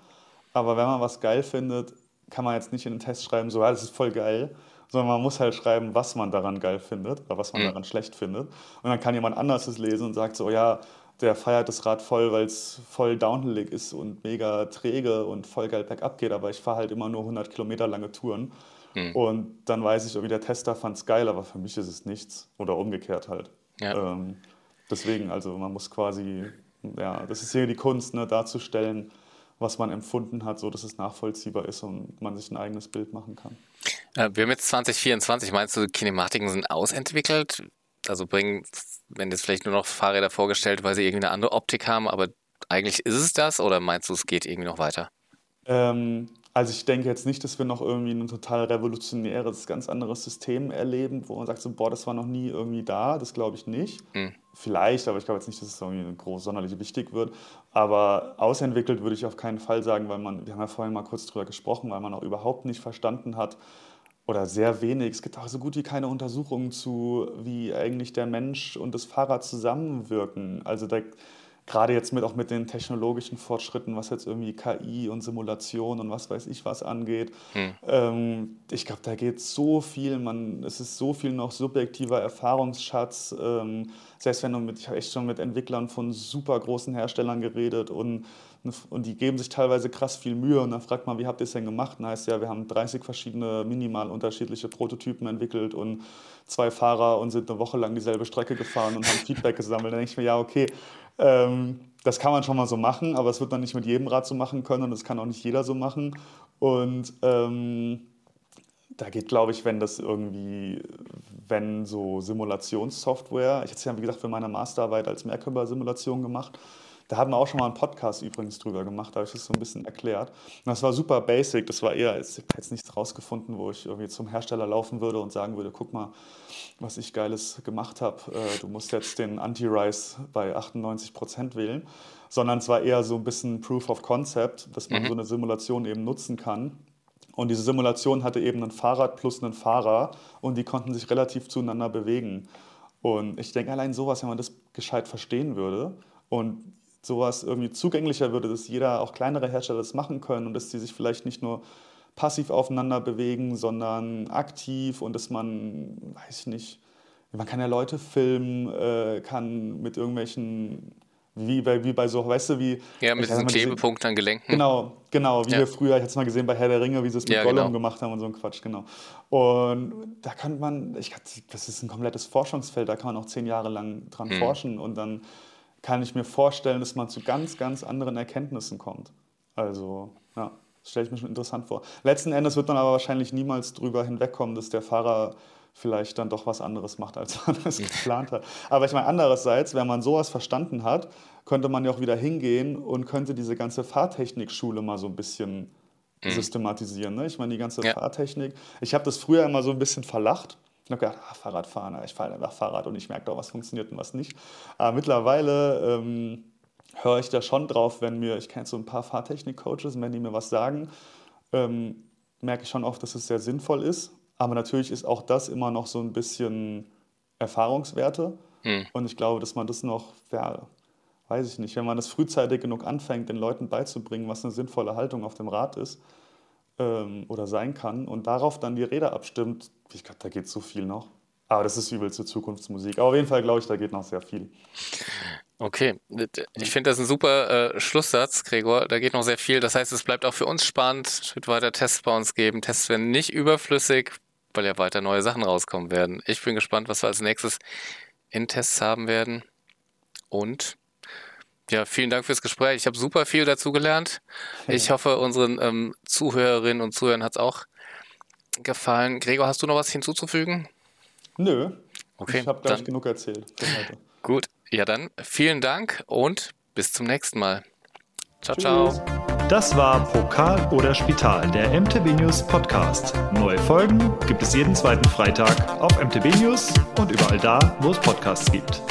Aber wenn man was geil findet, kann man jetzt nicht in den Test schreiben, so, ja, das ist voll geil, sondern man muss halt schreiben, was man daran geil findet oder was man daran schlecht findet. Und dann kann jemand anders es lesen und sagt so, ja, der feiert das Rad voll, weil es voll downhillig ist und mega träge und voll geil bergab geht, aber ich fahre halt immer nur 100 Kilometer lange Touren. Und dann weiß ich, irgendwie der Tester fand es geil, aber für mich ist es nichts. Oder umgekehrt halt. Ja. Ähm, deswegen, also man muss quasi, ja, das ist hier die Kunst, ne, darzustellen, was man empfunden hat, so dass es nachvollziehbar ist und man sich ein eigenes Bild machen kann. Äh, wir haben jetzt 2024, meinst du, Kinematiken sind ausentwickelt? Also bringen, wenn jetzt vielleicht nur noch Fahrräder vorgestellt, weil sie irgendwie eine andere Optik haben, aber eigentlich ist es das oder meinst du, es geht irgendwie noch weiter? Ähm, also ich denke jetzt nicht, dass wir noch irgendwie ein total revolutionäres, ganz anderes System erleben, wo man sagt so, boah, das war noch nie irgendwie da. Das glaube ich nicht. Vielleicht, aber ich glaube jetzt nicht, dass es irgendwie groß sonderlich wichtig wird. Aber ausentwickelt würde ich auf keinen Fall sagen, weil man, wir haben ja vorhin mal kurz drüber gesprochen, weil man auch überhaupt nicht verstanden hat oder sehr wenig. Es gibt auch so gut wie keine Untersuchungen zu, wie eigentlich der Mensch und das Fahrrad zusammenwirken. Also da, gerade jetzt mit auch mit den technologischen Fortschritten, was jetzt irgendwie KI und Simulation und was weiß ich was angeht. Ähm, ich glaube, da geht so viel, man, es ist so viel noch subjektiver Erfahrungsschatz. Ähm, selbst wenn du mit, ich habe echt schon mit Entwicklern von super großen Herstellern geredet und, und die geben sich teilweise krass viel Mühe und dann fragt man, wie habt ihr es denn gemacht? Und heißt ja, wir haben 30 verschiedene minimal unterschiedliche Prototypen entwickelt und zwei Fahrer und sind eine Woche lang dieselbe Strecke gefahren und haben [laughs] Feedback gesammelt. Dann denke ich mir, ja, okay, ähm, das kann man schon mal so machen, aber es wird man nicht mit jedem Rad so machen können und das kann auch nicht jeder so machen. Und ähm, da geht, glaube ich, wenn das irgendwie, wenn so Simulationssoftware, ich hatte es ja, wie gesagt, für meine Masterarbeit als Merkaba-Simulation gemacht, da haben wir auch schon mal einen Podcast übrigens drüber gemacht, da habe ich das so ein bisschen erklärt. Und das war super basic, das war eher, ich habe jetzt nichts rausgefunden, wo ich irgendwie zum Hersteller laufen würde und sagen würde, guck mal, was ich Geiles gemacht habe, äh, du musst jetzt den Anti-Rise bei 98% wählen, sondern es war eher so ein bisschen Proof of Concept, dass man so eine Simulation eben nutzen kann. Und diese Simulation hatte eben ein Fahrrad plus einen Fahrer und die konnten sich relativ zueinander bewegen. Und ich denke, allein sowas, wenn man das gescheit verstehen würde und sowas irgendwie zugänglicher würde, dass jeder, auch kleinere Hersteller das machen können und dass die sich vielleicht nicht nur passiv aufeinander bewegen, sondern aktiv und dass man, weiß ich nicht, man kann ja Leute filmen, äh, kann mit irgendwelchen, wie bei, wie bei so, weißt du, wie... Ja, mit diesen Klebepunkten an Gelenken. Genau, genau, wie Ja. wir früher, ich hatte es mal gesehen bei Herr der Ringe, wie sie es mit Ja, Gollum genau. gemacht haben und so ein Quatsch, genau. Und da kann man, ich, das ist ein komplettes Forschungsfeld, da kann man auch zehn Jahre lang dran Mhm. forschen und dann kann ich mir vorstellen, dass man zu ganz, ganz anderen Erkenntnissen kommt. Also, ja, das stelle ich mir schon interessant vor. Letzten Endes wird man aber wahrscheinlich niemals drüber hinwegkommen, dass der Fahrer vielleicht dann doch was anderes macht, als [laughs] man es geplant hat. Aber ich meine, andererseits, wenn man sowas verstanden hat, könnte man ja auch wieder hingehen und könnte diese ganze Fahrtechnikschule mal so ein bisschen systematisieren. Ne? Ich meine, die ganze Ja. Fahrtechnik. Ich habe das früher immer so ein bisschen verlacht. Ich habe gedacht, ah, Fahrradfahren, ah, ich fahre einfach Fahrrad und ich merke doch, was funktioniert und was nicht. Aber mittlerweile ähm, höre ich da schon drauf, wenn mir, ich kenne so ein paar Fahrtechnik-Coaches, wenn die mir was sagen, ähm, merke ich schon oft, dass es sehr sinnvoll ist. Aber natürlich ist auch das immer noch so ein bisschen Erfahrungswerte. Und ich glaube, dass man das noch, ja, weiß ich nicht, wenn man das frühzeitig genug anfängt, den Leuten beizubringen, was eine sinnvolle Haltung auf dem Rad ist, ähm, oder sein kann und darauf dann die Räder abstimmt, ich glaube, da geht so viel noch. Aber das ist übelste Zukunftsmusik. Aber auf jeden Fall glaube ich, da geht noch sehr viel. Okay, ich finde das ein super äh, Schlusssatz, Gregor. Da geht noch sehr viel. Das heißt, es bleibt auch für uns spannend. Es wird weiter Tests bei uns geben. Tests werden nicht überflüssig, weil ja weiter neue Sachen rauskommen werden. Ich bin gespannt, was wir als nächstes in Tests haben werden. Und ja, vielen Dank fürs Gespräch. Ich habe super viel dazu gelernt. Ich hoffe, unseren ähm, Zuhörerinnen und Zuhörern hat es auch gefallen. Gregor, hast du noch was hinzuzufügen? Nö. Okay, ich habe, glaube ich, genug erzählt. Gut, ja dann vielen Dank und bis zum nächsten Mal. Ciao, Tschüss. ciao. Das war Pokal oder Spital, der MTB News Podcast. Neue Folgen gibt es jeden zweiten Freitag auf MTB News und überall da, wo es Podcasts gibt.